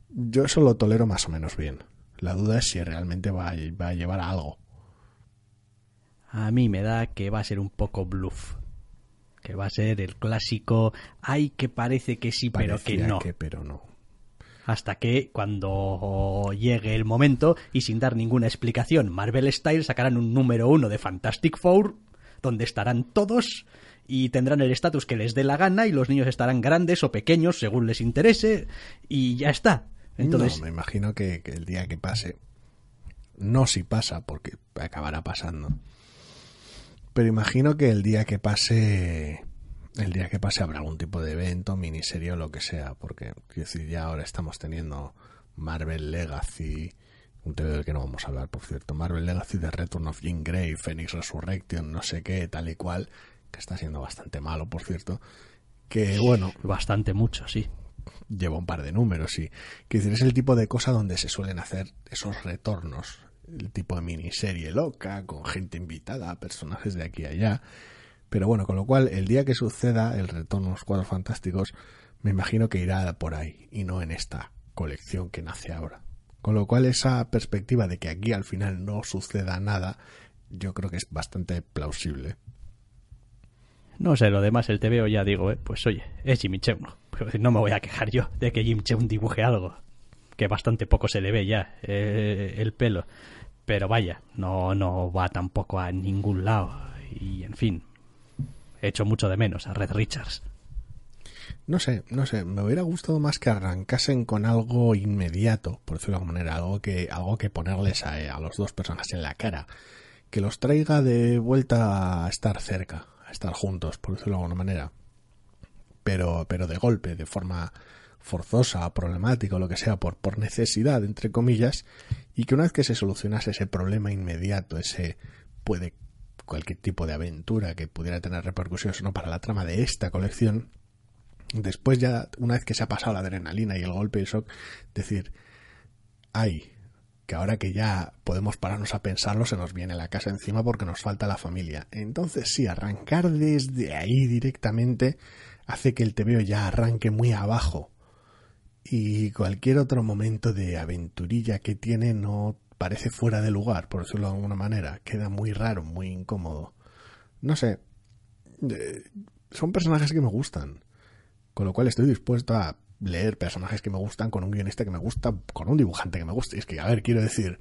yo eso lo tolero más o menos bien. La duda es si realmente va a, va a llevar a algo. A mí me da que va a ser un poco bluff. Que va a ser el clásico, ay, que parece que sí, pero que no. Que, pero no. Hasta que cuando llegue el momento y sin dar ninguna explicación, Marvel Style sacarán un número uno de Fantastic Four, donde estarán todos y tendrán el estatus que les dé la gana y los niños estarán grandes o pequeños según les interese y ya está. Entonces, no, me imagino que, el día que pase, no si pasa, porque acabará pasando, pero imagino que el día que pase, el día que pase habrá algún tipo de evento, miniserie o lo que sea, porque quiero decir, ya ahora estamos teniendo Marvel Legacy, un TV del que no vamos a hablar, por cierto, Marvel Legacy de Return of Jean Grey, Phoenix Resurrection, no sé qué, tal y cual, que está siendo bastante malo, por cierto, que bueno... Bastante mucho, sí. Lleva un par de números, sí. Que es el tipo de cosa donde se suelen hacer esos retornos, el tipo de miniserie loca, con gente invitada, personajes de aquí y allá. Pero bueno, con lo cual, el día que suceda el retorno a los cuadros fantásticos, me imagino que irá por ahí y no en esta colección que nace ahora. Con lo cual, esa perspectiva de que aquí al final no suceda nada, yo creo que es bastante plausible. No sé, lo demás, el TVO ya digo, eh, pues oye, es Jimmy Cheung. No me voy a quejar yo de que Jim Cheung dibuje algo, que bastante poco se le ve ya eh, el pelo. Pero vaya, no, no va tampoco a ningún lado. Y en fin, he hecho mucho de menos a Red Richards. No sé, no sé, me hubiera gustado más que arrancasen con algo inmediato, por decirlo de alguna manera, algo que, algo que ponerles a, a los dos personas en la cara, que los traiga de vuelta a estar cerca, estar juntos, por decirlo de alguna manera. Pero, pero de golpe, de forma forzosa, problemática o lo que sea, por, por necesidad, entre comillas, y que una vez que se solucionase ese problema inmediato, ese puede cualquier tipo de aventura que pudiera tener repercusiones no para la trama de esta colección, después ya, una vez que se ha pasado la adrenalina y el golpe y el shock, decir, ay, que ahora que ya podemos pararnos a pensarlo se nos viene la casa encima porque nos falta la familia. Entonces sí, arrancar desde ahí directamente hace que el TVO ya arranque muy abajo y cualquier otro momento de aventurilla que tiene no parece fuera de lugar, por decirlo de alguna manera, queda muy raro, muy incómodo. No sé, eh, son personajes que me gustan, con lo cual estoy dispuesto a leer personajes que me gustan con un guionista que me gusta, con un dibujante que me gusta. Y es que, a ver, quiero decir,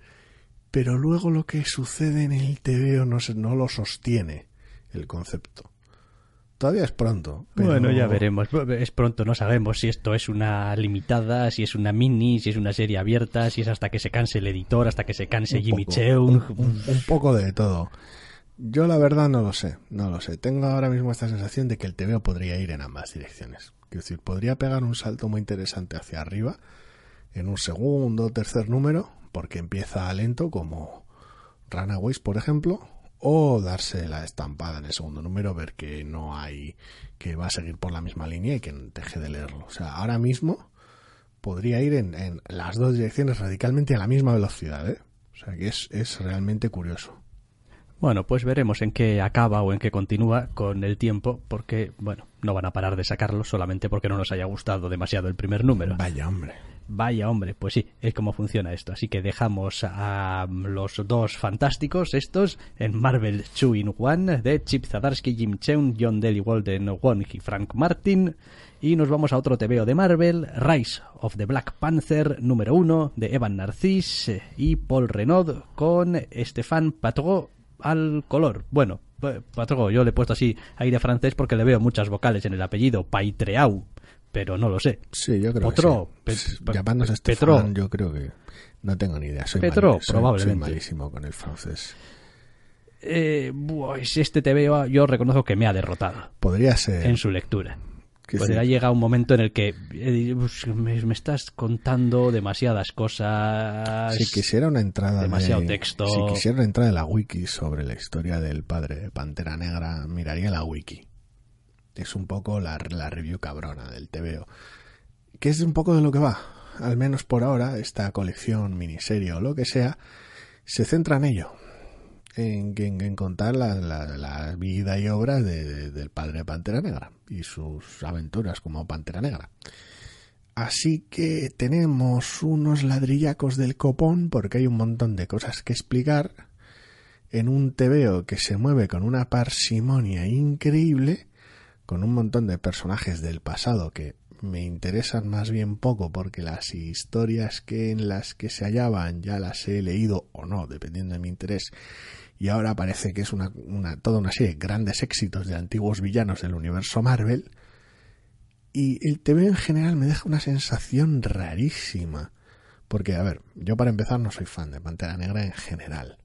pero luego lo que sucede en el TVO no, no lo sostiene el concepto. Todavía es pronto. Bueno, ya veremos. Es pronto, no sabemos si esto es una limitada, si es una mini, si es una serie abierta, si es hasta que se canse el editor, hasta que se canse Jimmy Cheung. Un, un, poco de todo. Yo la verdad no lo sé, no lo sé. Tengo ahora mismo esta sensación de que el TVO podría ir en ambas direcciones. Es decir, podría pegar un salto muy interesante hacia arriba en un segundo o tercer número, porque empieza lento como Runaways, por ejemplo, o darse la estampada en el segundo número, ver que no hay, que va a seguir por la misma línea y que deje de leerlo. O sea, ahora mismo podría ir en, en las dos direcciones radicalmente a la misma velocidad, ¿eh? O sea que es, es realmente curioso. Bueno, pues veremos en qué acaba o en qué continúa con el tiempo, porque, bueno, no van a parar de sacarlo solamente porque no nos haya gustado demasiado el primer número. Vaya hombre. Vaya hombre, pues sí, es como funciona esto. Así que dejamos a los dos fantásticos, estos, en Marvel 2 in One, de Chip Zadarsky, Jim Cheung, John Daly Walden, Wong y Frank Martin. Y nos vamos a otro TVO de Marvel, Rise of the Black Panther número 1, de Evan Narcisse y Paul Renaud, con Stéphane Patro al color. Bueno, Patrogo, yo le he puesto así aire francés porque le veo muchas vocales en el apellido, Paitreau, pero no lo sé. Sí, yo creo que sí. Llamándose Petro, yo creo que no tengo ni idea. Soy Petro, probablemente. Soy malísimo con el francés. Eh, este te veo, yo reconozco que me ha derrotado. Podría ser. En su lectura. Pues ya llega un momento en el que eh, me, estás contando demasiadas cosas. Si quisiera una entrada demasiado texto. Si quisiera una entrada de la wiki sobre la historia del padre de Pantera Negra, miraría la wiki. Es un poco la, la review cabrona del TVO. Que es un poco de lo que va. Al menos por ahora, esta colección, miniserie o lo que sea, se centra en ello en, contar la, vida y obra del padre de Pantera Negra y sus aventuras como Pantera Negra. Así que tenemos unos ladrillacos del copón porque hay un montón de cosas que explicar en un tebeo que se mueve con una parsimonia increíble, con un montón de personajes del pasado que me interesan más bien poco porque las historias que en las que se hallaban ya las he leído o no, dependiendo de mi interés, y ahora parece que es una, una, toda una serie de grandes éxitos de antiguos villanos del universo Marvel. Y el TV en general me deja una sensación rarísima. Porque, a ver, yo para empezar no soy fan de Pantera Negra en general.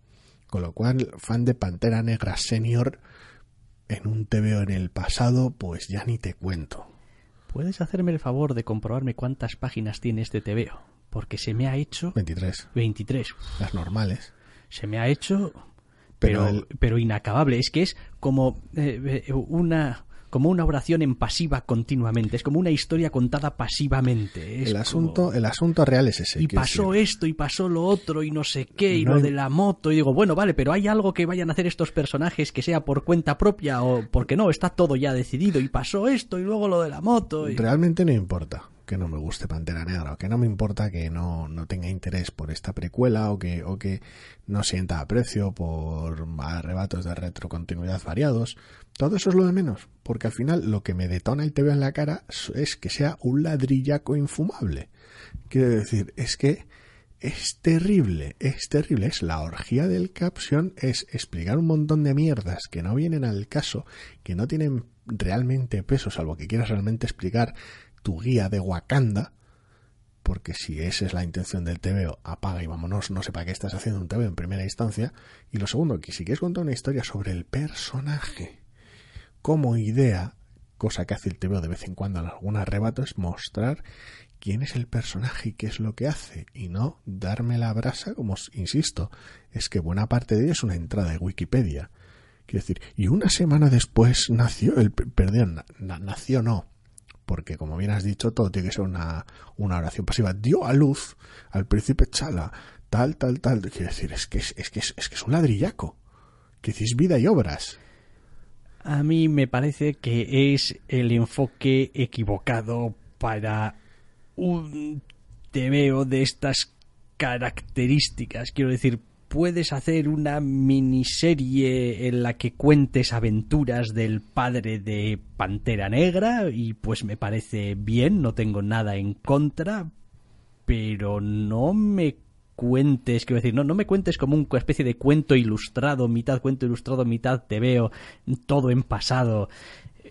Con lo cual, fan de Pantera Negra Senior en un TVO en el pasado, pues ya ni te cuento. ¿Puedes hacerme el favor de comprobarme cuántas páginas tiene este TVO? Porque se me ha hecho... 23. 23. Las normales. Se me ha hecho pero, pero, inacabable. Es que es como eh, eh, una como una oración en pasiva continuamente, es como una historia contada pasivamente. el asunto, el asunto real es ese. Y pasó esto y pasó lo otro y no sé qué y lo de la moto y digo bueno vale, pero hay algo que vayan a hacer estos personajes que sea por cuenta propia o porque no está todo ya decidido y pasó esto y luego lo de la moto. Realmente no importa que no me guste Pantera Negra, o que no me importa que no, no tenga interés por esta precuela, o que, o que no sienta aprecio por arrebatos de retrocontinuidad variados. Todo eso es lo de menos, porque al final lo que me detona el TV en la cara es que sea un ladrillaco infumable. Quiero decir, es que es terrible, es terrible, es la orgía del caption, es explicar un montón de mierdas que no vienen al caso, que no tienen realmente peso, salvo que quieras realmente explicar tu guía de Wakanda, porque si esa es la intención del TVO, apaga y vámonos, no sé para qué estás haciendo un TVO en primera instancia. Y lo segundo, que si quieres contar una historia sobre el personaje como idea, cosa que hace el TVO de vez en cuando en algún arrebato, es mostrar quién es el personaje y qué es lo que hace, y no darme la brasa, como insisto, es que buena parte de ello es una entrada de Wikipedia. Quiero decir, y una semana después nació el, perdón, nació no, porque como bien has dicho, todo tiene que ser una, una oración pasiva. Dio a luz al príncipe Chala tal, tal, tal. Quiero decir, es que es, es que es, es que es un ladrillaco. Que decís vida y obras. A mí me parece que es el enfoque equivocado para un TVO de estas características. Quiero decir, puedes hacer una miniserie en la que cuentes aventuras del padre de Pantera Negra y pues me parece bien, no tengo nada en contra, pero no me cuentes, quiero decir, no, no me cuentes como una especie de cuento ilustrado, mitad cuento ilustrado, mitad te veo, todo en pasado.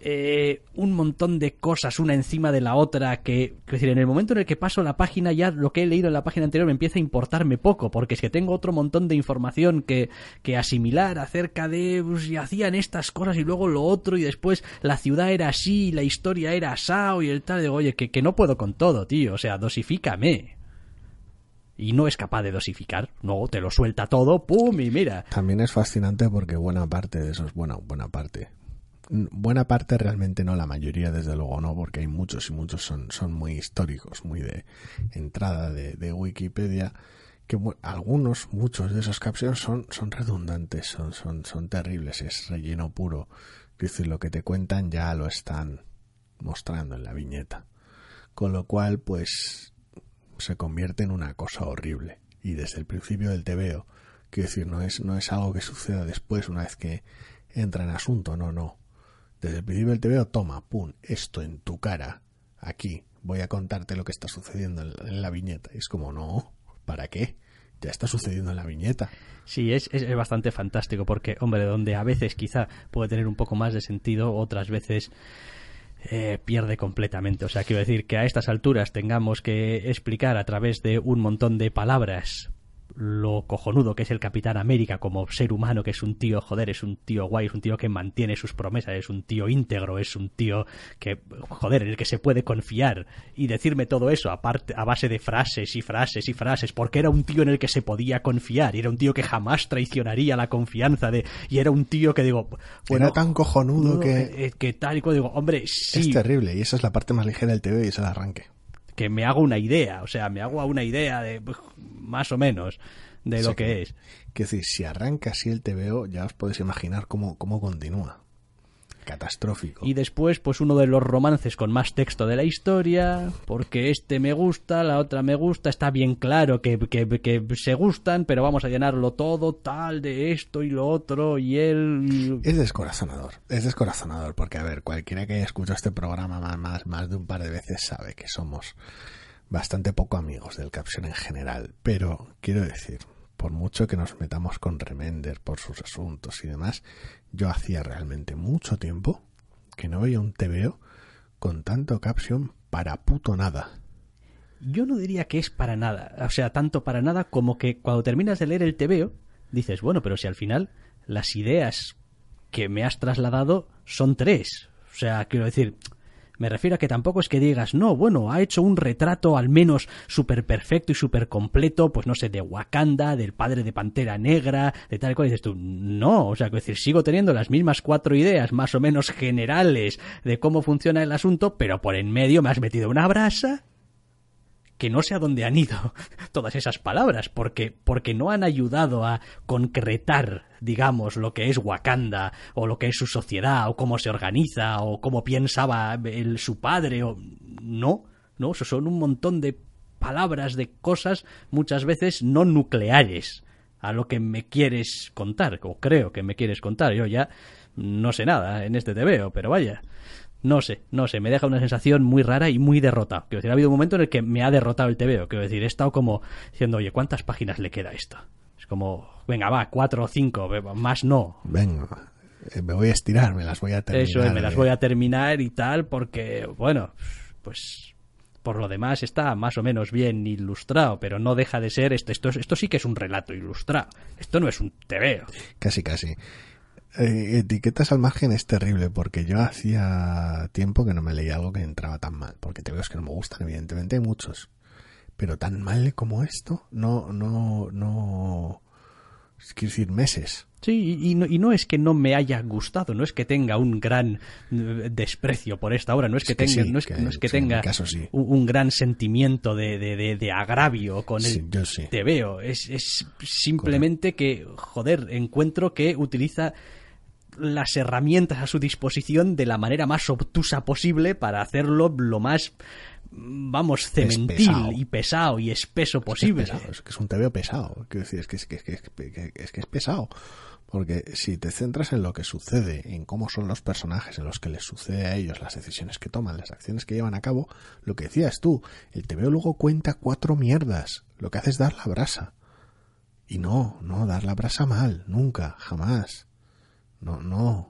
Eh, un montón de cosas una encima de la otra que, decir, en el momento en el que paso la página ya lo que he leído en la página anterior me empieza a importarme poco, porque es que tengo otro montón de información que, que asimilar acerca de pues, y hacían estas cosas y luego lo otro y después la ciudad era así, la historia era asao y el tal, digo, oye, que, que no puedo con todo, tío, o sea, dosifícame y no es capaz de dosificar. No, te lo suelta todo, ¡pum! y mira. También es fascinante porque buena parte de eso es buena, buena parte. Buena parte realmente no, la mayoría desde luego no, porque hay muchos y muchos son, son muy históricos, muy de entrada de, Wikipedia, que algunos, muchos de esos captions son, son redundantes, son, son, son terribles, es relleno puro. Es decir, lo que te cuentan ya lo están mostrando en la viñeta. Con lo cual, pues, se convierte en una cosa horrible. Y desde el principio del TVO, quiero decir, no es, no es algo que suceda después, una vez que entra en asunto, no, no. Desde el principio del TVO, toma, pum, esto en tu cara, aquí, voy a contarte lo que está sucediendo en la viñeta. Es como, no, ¿para qué? Ya está sucediendo en la viñeta. Sí, es, es, bastante fantástico porque, hombre, donde a veces quizá puede tener un poco más de sentido, otras veces eh, pierde completamente. O sea, quiero decir que a estas alturas tengamos que explicar a través de un montón de palabras lo cojonudo que es el Capitán América como ser humano, que es un tío, joder, es un tío guay, es un tío que mantiene sus promesas, es un tío íntegro, es un tío que, joder, en el que se puede confiar. Y decirme todo eso, aparte, a base de frases y frases y frases, porque era un tío en el que se podía confiar, y era un tío que jamás traicionaría la confianza de, y era un tío que digo, bueno, era tan cojonudo que... Eh, eh, que tal y digo, hombre, sí. Es terrible, y esa es la parte más ligera del TV y es el arranque que me hago una idea, o sea, me hago una idea de pues, más o menos de lo que, es. Que decir, si arranca así el TVO, ya os podéis imaginar cómo, cómo continúa. Catastrófico. Y después, pues uno de los romances con más texto de la historia, porque este me gusta, la otra me gusta, está bien claro que, que, que se gustan, pero vamos a llenarlo todo, tal, de esto y lo otro, y él... Es descorazonador, es descorazonador, porque a ver, cualquiera que haya escuchado este programa más, más, más de un par de veces sabe que somos bastante poco amigos del caption en general, pero quiero decir, por mucho que nos metamos con Remender por sus asuntos y demás, yo hacía realmente mucho tiempo que no veía un TVO con tanto caption para puto nada. Yo no diría que es para nada, o sea, tanto para nada como que cuando terminas de leer el TVO dices, bueno, pero si al final las ideas que me has trasladado son tres. O sea, quiero decir, me refiero a que tampoco es que digas, no, bueno, ha hecho un retrato al menos súper perfecto y súper completo, pues no sé, de Wakanda, del padre de Pantera Negra, de tal y cual. dices tú, no, o sea, es decir, sigo teniendo las mismas cuatro ideas más o menos generales de cómo funciona el asunto, pero por en medio me has metido una brasa que no sé a dónde han ido todas esas palabras, porque, porque no han ayudado a concretar, digamos, lo que es Wakanda, o lo que es su sociedad, o cómo se organiza, o cómo pensaba el, su padre, o no, no, son un montón de palabras, de cosas, muchas veces no nucleares a lo que me quieres contar, o creo que me quieres contar. Yo ya no sé nada en este te veo, pero vaya. No sé, no sé, me deja una sensación muy rara y muy derrota. Quiero decir, ha habido un momento en el que me ha derrotado el TVO. Quiero decir, he estado como diciendo, oye, ¿cuántas páginas le queda a esto? Es como, venga, va, cuatro o cinco, más no. Venga, eh, me voy a estirar, me las voy a terminar. Eso, me las voy a terminar y tal, porque, bueno, pues por lo demás está más o menos bien ilustrado, pero no deja de ser esto, esto, esto sí que es un relato ilustrado. Esto no es un TVO. Casi, casi. Eh, etiquetas al margen es terrible porque yo hacía tiempo que no me leía algo que entraba tan mal, porque te veo que no me gustan, evidentemente hay muchos, pero tan mal como esto, no, no, no, quiero decir, meses. Sí, y no, y no es que no me haya gustado, no es que tenga un gran eh, desprecio por esta obra, no es que, Es que tenga, sí, no es, que no es que sí, en mi tenga caso sí. un, un gran sentimiento de, de, de- de agravio con Sí, el te veo. Es, es simplemente que, joder, encuentro que utiliza las herramientas a su disposición de la manera más obtusa posible para hacerlo lo más, vamos, cementil pesado. y pesado y espeso Es posible. pesado, es que es un TVO pesado. Quiero decir, es que es, que, es, que, es es es pesado. Porque si te centras en lo que sucede, en cómo son los personajes, en los que les sucede a ellos, las decisiones que toman, las acciones que llevan a cabo, lo que decías tú, el TVO luego cuenta cuatro mierdas. Lo que hace es dar la brasa. Y no, no, dar la brasa mal, nunca, jamás. No, no,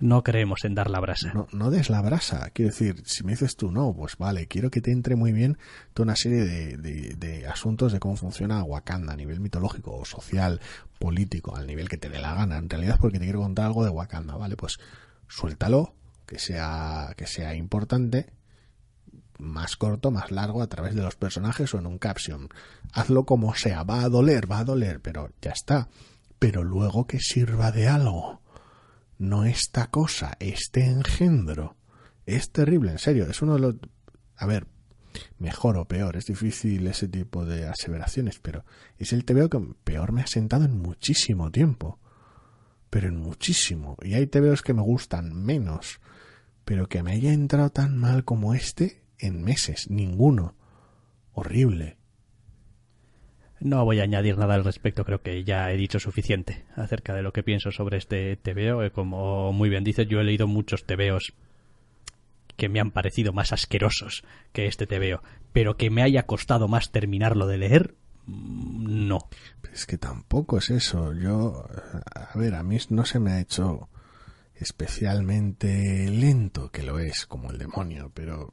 No creemos en dar la brasa. no, no des la brasa. Quiero decir, si me dices tú, no, pues vale, quiero que te entre muy bien toda una serie de, de- de asuntos de cómo funciona Wakanda a nivel mitológico social, político, al nivel que te dé la gana. En realidad, porque te quiero contar algo de Wakanda, ¿vale? Pues suéltalo, que sea, que sea importante, más corto, más largo, a través de los personajes o en un caption. Hazlo como sea, va a doler, va a doler, pero ya está. Pero luego que sirva de algo no esta cosa, este engendro. Es terrible, en serio. Es uno de los... A ver, mejor o peor, es difícil ese tipo de aseveraciones, pero es el TVO que peor me ha sentado en muchísimo tiempo. Pero en muchísimo. Y hay TVOs que me gustan menos, pero que me haya entrado tan mal como este en meses. Ninguno. Horrible. No voy a añadir nada al respecto, creo que ya he dicho suficiente acerca de lo que pienso sobre este TVO. Eh, Como muy bien dices, yo he leído muchos TVOs que me han parecido más asquerosos que este TVO, pero que me haya costado más terminarlo de leer, mm, no. Es que tampoco es eso. Yo, a ver, a mí no se me ha hecho especialmente lento, que lo es, como el demonio, pero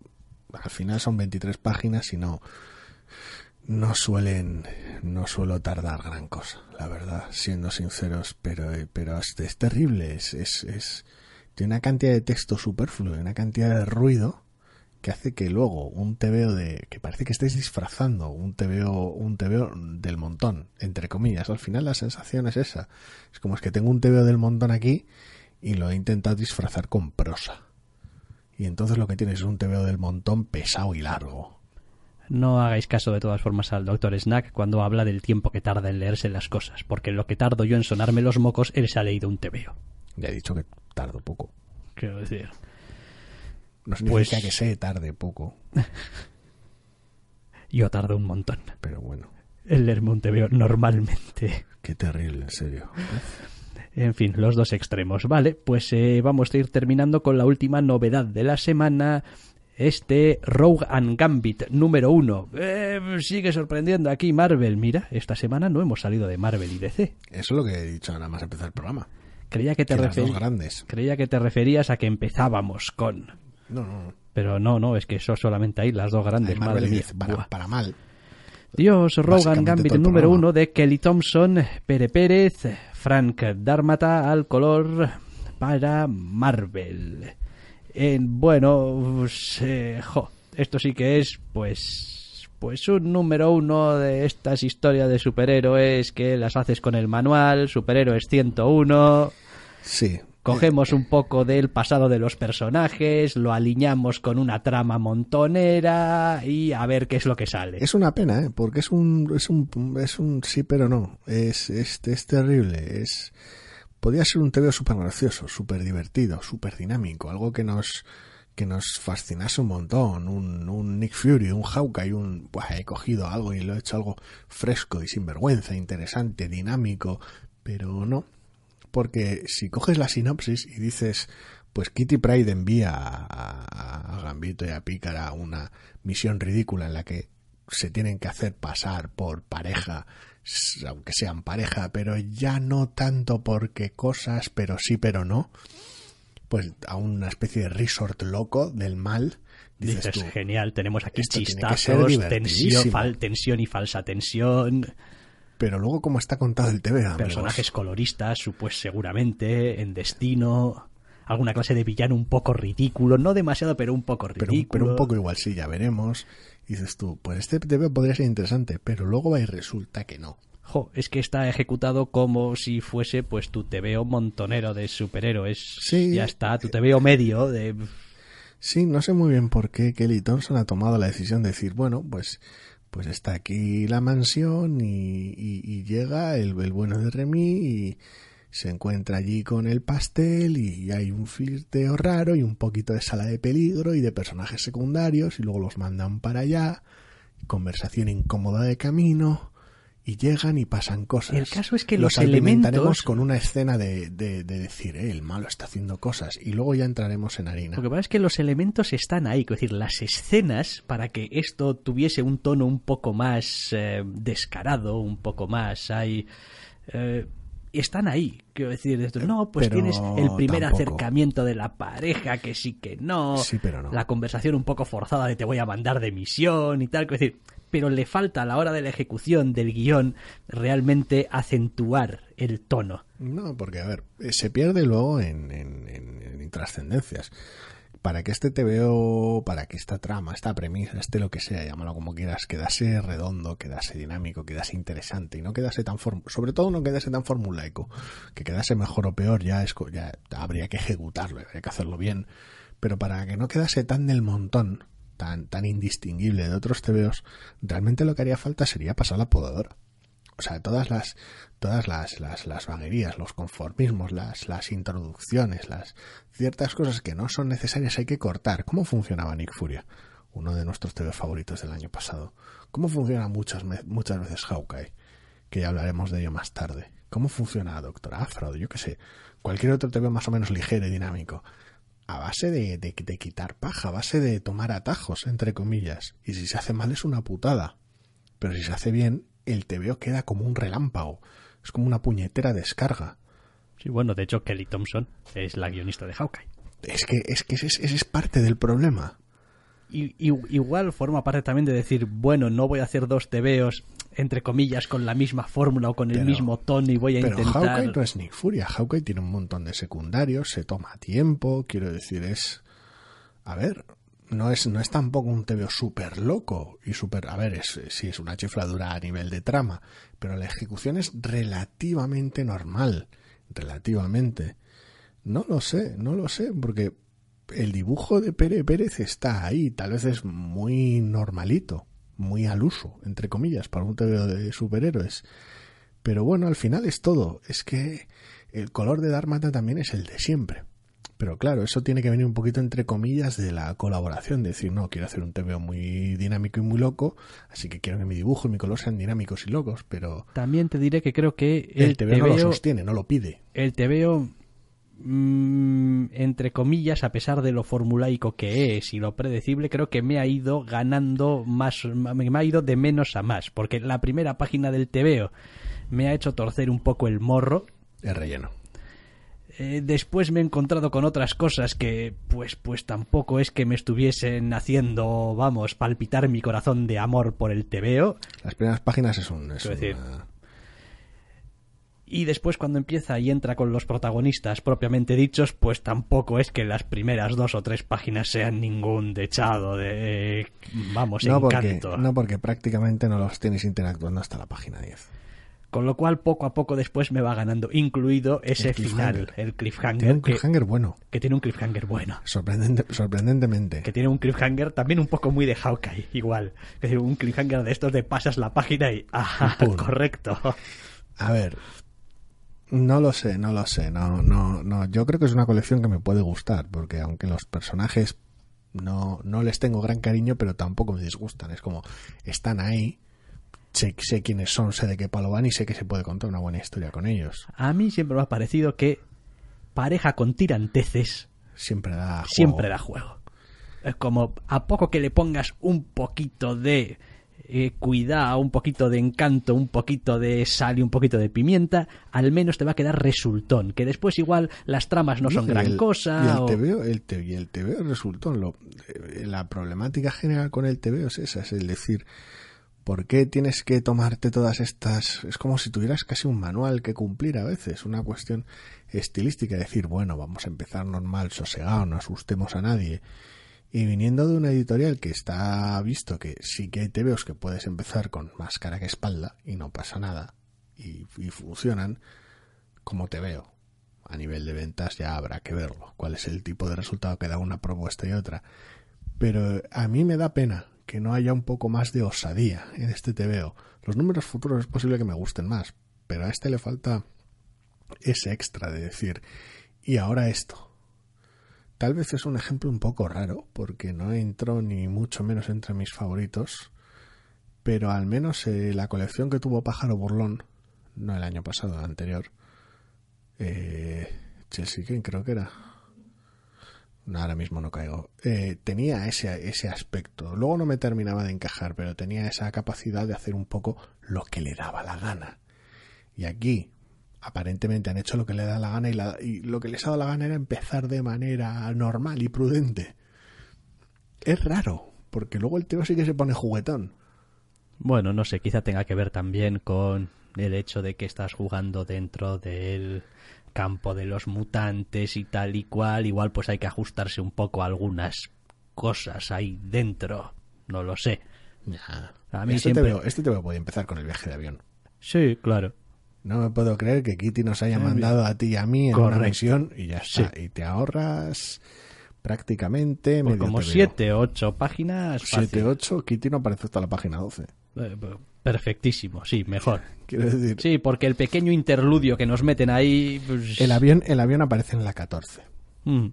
al final son 23 páginas y no, no suelen, no suelo tardar gran cosa, la verdad, siendo sinceros, pero, pero es, terrible, es, es, es, tiene una cantidad de texto superfluo, una cantidad de ruido, que hace que luego un TVO de que parece que estáis disfrazando un TVO un TVO del montón entre comillas al final la sensación es esa. Es como es que tengo un TVO del montón aquí y lo he intentado disfrazar con prosa. Y entonces lo que tienes es un TVO del montón pesado y largo No hagáis caso de todas formas al doctor Snack cuando habla del tiempo que tarda en leerse las cosas, porque lo que tardo yo en sonarme los mocos, él se ha leído un TVO. ya he dicho que tardo poco Quiero decir. no significa Pues- que sé tarde poco Yo tardo un montón pero bueno en leerme un TVO normalmente. qué terrible en serio En fin, los dos extremos. Vale, pues eh, vamos a ir terminando con la última novedad de la semana. Este Rogue and Gambit número uno. Eh, sigue sorprendiendo aquí Marvel. Mira, esta semana no hemos salido de Marvel y DC. eso es lo que he dicho nada más empezar el programa Creía que te, que grandes Creía que te referías a que empezábamos con. no no no Pero no, no, es que eso solamente hay las dos grandes. Marvel madre mía. Para, mal Dios, Rogan Gambit número uno de Kelly Thompson, Pere Pérez, Frank Dármata al color para Marvel. En, bueno, pues, eh, jo, esto sí que es, pues, pues un número uno de estas historias de superhéroes que las haces con el manual, superhéroes 101. sí Cogemos un poco del pasado de los personajes, lo alineamos con una trama montonera y a ver qué es lo que sale. Es una pena, ¿eh? porque es un, es un, es un sí pero no. Es, es, es terrible. Es, podría ser un TV súper gracioso, súper divertido, súper dinámico, algo que nos, que nos fascinase un montón. Un, un Nick Fury, un Hawkeye, un, Buah, he cogido algo y lo he hecho algo fresco y sin vergüenza, interesante, dinámico, pero no. Porque si coges la sinopsis y dices, pues Kitty Pride envía a, a- a Gambito y a Pícara una misión ridícula en la que se tienen que hacer pasar por pareja, aunque sean pareja, pero ya no tanto porque cosas, pero sí, pero no, pues a una especie de resort loco del mal, dices, Dices, tú, genial, tenemos aquí chistazos, tensión, fal- tensión y falsa tensión, pero luego como está contado el TV, personajes coloristas, pues seguramente, en destino, alguna clase de villano un poco ridículo, no demasiado, pero un poco pero, ridículo. pero un poco igual sí, ya veremos. Y dices tú, pues este TV podría ser interesante, pero luego va y resulta que no. jo, es que está ejecutado como si fuese pues tu te veo montonero de superhéroes. Sí. Ya está, tu te veo medio de... Sí, no sé muy bien por qué Kelly Thompson ha tomado la decisión de decir, bueno, pues, pues está aquí la mansión y, y- y llega el, el bueno de Remy y se encuentra allí con el pastel y hay un flirteo raro y un poquito de sala de peligro y de personajes secundarios y luego los mandan para allá, conversación incómoda de camino y llegan y pasan cosas. El caso es que los alimentaremos elementos- con una escena de, de, de decir, eh, el malo está haciendo cosas y luego ya entraremos en harina. Lo que pasa es que los elementos están ahí, es decir, las escenas para que esto tuviese un tono un poco más eh, descarado, un poco más ahí... eh, están ahí, quiero decir, esto, no, pues Pero tienes el primer tampoco. acercamiento de la pareja, que sí que no, Sí, pero no. la conversación un poco forzada de te voy a mandar de misión y tal, quiero decir, pero le falta a la hora de la ejecución del guion realmente acentuar el tono. No, porque a ver, eh, se pierde luego en, en, en- en intrascendencias. Para que este TVO, para que esta trama, esta premisa, este lo que sea, llámalo como quieras, quedase redondo, quedase dinámico, quedase interesante y no quedase tan sobre todo no quedase tan formulaico, que quedase mejor o peor ya es ya habría que ejecutarlo, habría que hacerlo bien, pero para que no quedase tan del montón, tan tan indistinguible de otros TVOs, realmente lo que haría falta sería pasar la podadora. O sea, todas las, todas las, las, las vaguerías, los conformismos, las, las introducciones, las ciertas cosas que no son necesarias hay que cortar. ¿Cómo funcionaba Nick Furia? Uno de nuestros TV favoritos del año pasado. ¿Cómo funciona muchas, muchas veces Hawkeye? Que ya hablaremos de ello más tarde. ¿Cómo funciona Doctor Afro? Yo qué sé. Cualquier otro TV más o menos ligero y dinámico. A base de, de quitar paja, a base de tomar atajos, entre comillas. Y si se hace mal es una putada. Pero si se hace bien, el TVO queda como un relámpago. Es como una puñetera descarga. Sí, bueno, de hecho Kelly Thompson es la guionista de Hawkeye. Es que, es que ese, es- ese es parte del problema. Y, y- igual forma parte también de decir, bueno, no voy a hacer dos tebeos, entre comillas, con la misma fórmula o con el mismo tono y voy a Pero intentar... Hawkeye no es Nick Furia. Hawkeye tiene un montón de secundarios, se toma tiempo, quiero decir, es... A ver, no es, no es tampoco un TVO súper loco y súper... A ver, es, sí es una chifladura a nivel de trama, pero la ejecución es relativamente normal. Relativamente. No lo sé, no lo sé, porque el dibujo de Pere Pérez está ahí, tal vez es muy normalito, muy al uso, entre comillas, para un TVO de superhéroes. Pero bueno, al final es todo. Es que el color de Dharmata también es el de siempre. Pero claro, eso tiene que venir un poquito entre comillas de la colaboración. Decir, no, quiero hacer un TVO muy dinámico y muy loco, así que quiero que mi dibujo y mi color sean dinámicos y locos. Pero También te diré que creo que el, el, TVO no lo sostiene, no lo pide. el tebeo, mm, entre comillas, a pesar de lo formulaico que es y lo predecible, creo que me ha ido ganando más, me ha ido de menos a más, porque la primera página del tebeo me ha hecho torcer un poco el morro. Es relleno. Eh, después me he encontrado con otras cosas que, pues, pues tampoco es que me estuviesen haciendo, vamos, palpitar mi corazón de amor por el tebeo. Las primeras páginas es un... Es decir, una- Y después cuando empieza y entra con los protagonistas propiamente dichos, pues tampoco es que las primeras dos o tres páginas sean ningún dechado de, no, vamos, porque, Pues encanto. no porque prácticamente no los tienes interactuando hasta la página 10. Con lo cual poco a poco después me va ganando, incluido ese El final, el cliffhanger, Tiene un que, cliffhanger bueno. que tiene un cliffhanger bueno. Sorprendente, sorprendentemente. Que tiene un cliffhanger también un poco muy de Hawkeye, igual. Es decir, un cliffhanger de estos de pasas la página y... ¡Ah, pum. correcto! A ver, no lo sé, no lo sé, no, no, no. Yo creo que es una colección que me puede gustar, porque aunque los personajes no, no les tengo gran cariño, pero tampoco me disgustan. Es como, están ahí, sé, sé quiénes son, sé de qué palo van y sé que se puede contar una buena historia con ellos. A mí siempre me ha parecido que pareja con tiranteces Siempre da juego. siempre da juego. Es como a poco que le pongas un poquito de eh, cuidado, un poquito de encanto, un poquito de sal y un poquito de pimienta, al menos te va a quedar resultón. Que después igual las tramas no son Y gran el- cosa. Y el o- TVO, el, te- y el TVO resultó. Lo, eh, la problemática general con el TVO es esa, es el decir, ¿por qué tienes que tomarte todas estas? Es como si tuvieras casi un manual que cumplir a veces, una cuestión estilística, decir, bueno, vamos a empezar normal, sosegado, no asustemos a nadie. Y viniendo de una editorial que está visto que sí que hay TVOs que puedes empezar con más cara que espalda y no pasa nada, y, y funcionan, como te veo. A nivel de ventas ya habrá que verlo, cuál es el tipo de resultado que da una propuesta y otra. Pero a mí me da pena que no haya un poco más de osadía en este TVO. Los números futuros es posible que me gusten más, pero a este le falta ese extra de decir, y ahora esto. Tal vez es un ejemplo un poco raro, porque no entró ni mucho menos entre mis favoritos, pero al menos eh, la colección que tuvo Pájaro Burlón, no el año pasado, el anterior, eh, Chelsea Green creo que era, ahora mismo no caigo, eh, tenía ese, ese aspecto. Luego no me terminaba de encajar, pero tenía esa capacidad de hacer un poco lo que le daba la gana. Y aquí, aparentemente han hecho lo que le da la gana y, y lo que les ha dado la gana era empezar de manera normal y prudente. Es raro, porque luego el tío sí que se pone juguetón. Bueno, no sé, quizá tenga que ver también con el hecho de que estás jugando dentro del campo de los mutantes y tal y cual. Igual pues hay que ajustarse un poco a algunas cosas ahí dentro. No lo sé. Ya. A mí este, siempre- te veo, este te veo puede empezar con el viaje de avión. Sí, claro. No me puedo creer que Kitty nos haya Sí, mandado a ti y a mí en una misión y ya está. Y te ahorras prácticamente Pues medio como TVO. siete, ocho páginas. fácil. 7, 8, Kitty no aparece hasta la página 12. Eh, Perfectísimo, sí, mejor. Quiero decir, Sí, porque el pequeño interludio que nos meten ahí. pues, el, avión, el avión aparece en la 14. mm,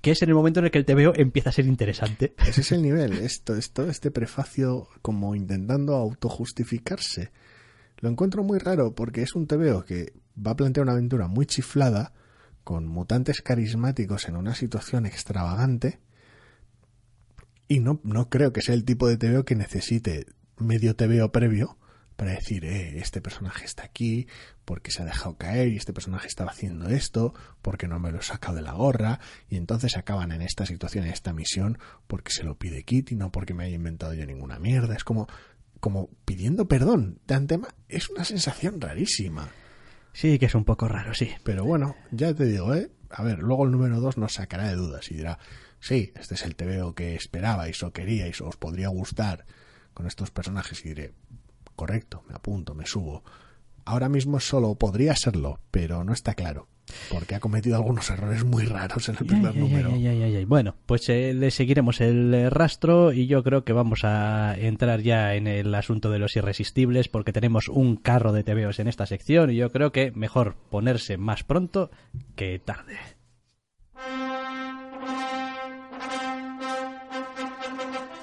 que es en el momento en el que el TVO empieza a ser interesante. Ese es el nivel. Esto es todo este prefacio como intentando autojustificarse. Lo encuentro muy raro porque es un TVO que va a plantear una aventura muy chiflada, con mutantes carismáticos en una situación extravagante, y no, no creo que sea el tipo de TVO que necesite medio TVO previo para decir, eh, este personaje está aquí porque se ha dejado caer y este personaje estaba haciendo esto porque no me lo he sacado de la gorra y entonces acaban en esta situación, en esta misión porque se lo pide Kitty, no porque me haya inventado yo ninguna mierda. Es como, como pidiendo perdón de antemano. Es una sensación rarísima. Sí, que es un poco raro, sí. Pero bueno, ya te digo, ¿eh? A ver, luego el número 2 nos sacará de dudas y dirá, sí, este es el TVO que esperabais o queríais o os podría gustar con estos personajes y diré, correcto, me apunto, me subo. Ahora mismo solo podría serlo, pero no está claro, porque ha cometido algunos errores muy raros en el primer número. Bueno, pues eh, le seguiremos el eh, rastro y yo creo que vamos a entrar ya en el asunto de los irresistibles porque tenemos un carro de TVOs en esta sección y yo creo que mejor ponerse más pronto que tarde.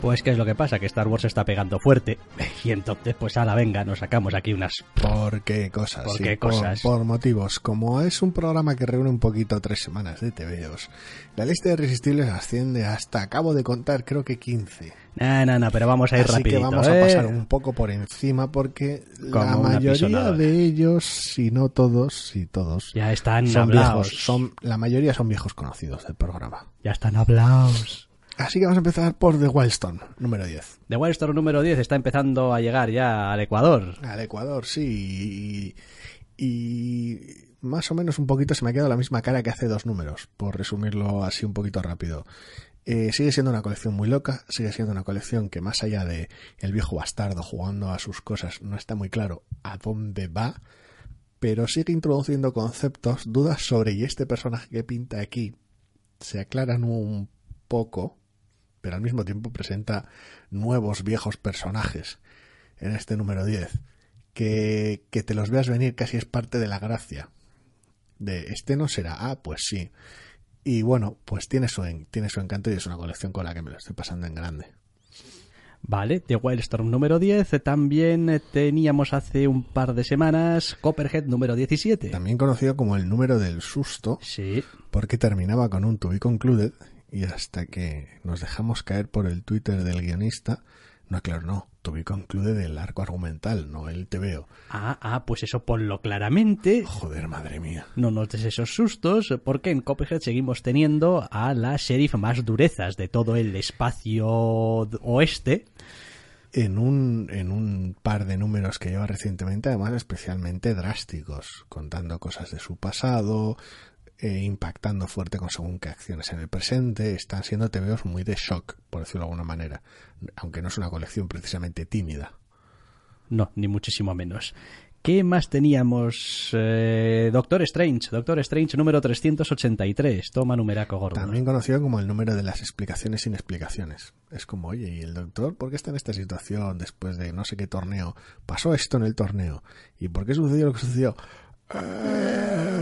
Pues qué es lo que pasa, que Star Wars está pegando fuerte y entonces pues a la venga nos sacamos aquí unas ¿Por qué cosas? ¿Por sí, qué cosas? Por, motivos. Como es un programa que reúne un poquito tres semanas de TVOs, la lista de irresistibles asciende hasta, acabo de contar, creo que 15. No, no, no, pero vamos a ir Así rapidito. que vamos ¿eh? a pasar un poco por encima porque Como la mayoría de ellos, si no todos, si todos, Ya están son hablados. viejos, son, la mayoría son viejos conocidos del programa. Ya están hablados. Así que vamos a empezar por The Wildstone, número 10. The Wildstorm número 10 está empezando a llegar ya al Ecuador. Al Ecuador, sí. Y, y más o menos un poquito se me ha quedado la misma cara que hace dos números, por resumirlo así un poquito rápido. Eh, sigue siendo una colección muy loca, sigue siendo una colección que más allá de el viejo bastardo jugando a sus cosas, no está muy claro a dónde va, pero sigue introduciendo conceptos, dudas sobre y este personaje que pinta aquí se aclaran un poco, pero al mismo tiempo presenta nuevos viejos personajes en este número 10. Que, que te los veas venir casi es parte de la gracia. De este no será, ah, pues sí. Y bueno, pues tiene su, en- tiene su encanto y es una colección con la que me lo estoy pasando en grande. Vale, The Wildstorm número 10. También teníamos hace un par de semanas Copperhead número 17. También conocido como el número del susto, Sí, porque terminaba con un to be concluded y hasta que nos dejamos caer por el Twitter del guionista, no, claro, no, to be concluded del arco argumental, no el TVO. Ah, ah, pues eso ponlo claramente. Joder, madre mía. No nos des esos sustos, porque en Copperhead seguimos teniendo a la sheriff más durezas de todo el espacio oeste. En un, en un par de números que lleva recientemente, además especialmente drásticos, contando cosas de su pasado, eh, impactando fuerte con según qué acciones en el presente. Están siendo TVOs muy de shock, por decirlo de alguna manera, aunque no es una colección precisamente tímida. No, ni muchísimo menos. ¿Qué más teníamos? Eh, Doctor Strange, Doctor Strange número 383, toma numeraco gordo. También conocido como el número de las explicaciones sin explicaciones. Es como, oye, ¿y el doctor por qué está en esta situación después de no sé qué torneo? Pasó esto en el torneo. ¿Y por qué sucedió lo que sucedió?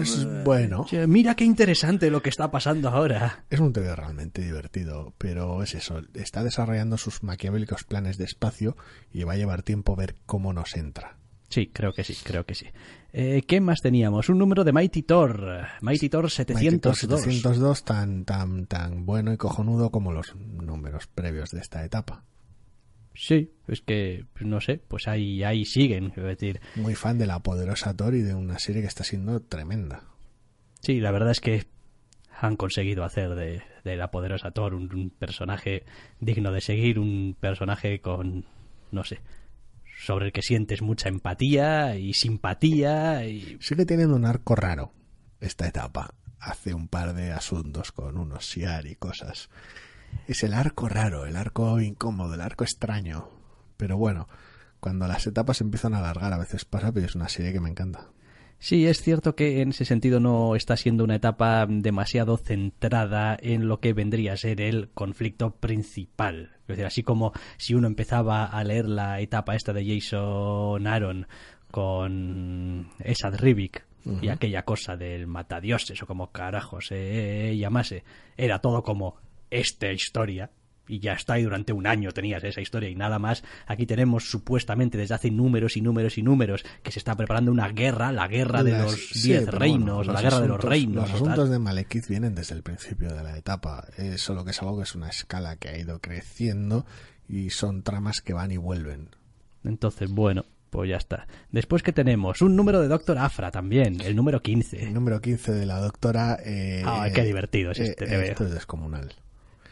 Es bueno. Mira qué interesante lo que está pasando ahora. Es un TV realmente divertido, pero es eso. Está desarrollando sus maquiavélicos planes de espacio y va a llevar tiempo ver cómo nos entra. Sí, creo que sí, creo que sí. Eh, ¿Qué más teníamos? Un número de Mighty Thor. Mighty Thor 702. Mighty Thor 702 tan, tan, tan bueno y cojonudo como los números previos de esta etapa. Sí, es que, pues, no sé, pues ahí, ahí siguen, quiero decir. Muy fan de la poderosa Thor y de una serie que está siendo tremenda. Sí, la verdad es que han conseguido hacer de, de la poderosa Thor un, un, personaje digno de seguir, un personaje con, no sé, sobre el que sientes mucha empatía y simpatía. Y... Sigue teniendo un arco raro esta etapa. Hace un par de asuntos con unos Siar y cosas es el arco raro, el arco incómodo, el arco extraño. Pero bueno, cuando las etapas empiezan a alargar a veces pasa, pero es una serie que me encanta. Sí, es cierto que en ese sentido no está siendo una etapa demasiado centrada en lo que vendría a ser el conflicto principal. Es decir, así como si uno empezaba a leer la etapa esta de Jason Aaron con Esad Rivik uh -huh. y aquella cosa del matadioses o como carajo se llamase, era todo como esta historia y ya está y durante un año tenías esa historia y nada más aquí tenemos supuestamente desde hace números y números y números que se está preparando una guerra la guerra de los diez sí, reinos bueno, la guerra asuntos, de los reinos los asuntos de Malekith vienen desde el principio de la etapa es solo que es algo que es una escala que ha ido creciendo y son tramas que van y vuelven entonces bueno pues ya está. Después que tenemos un número de Doctor Afra también, el número 15. El número 15 de la doctora. Eh, ah, qué divertido es este eh, Esto es descomunal.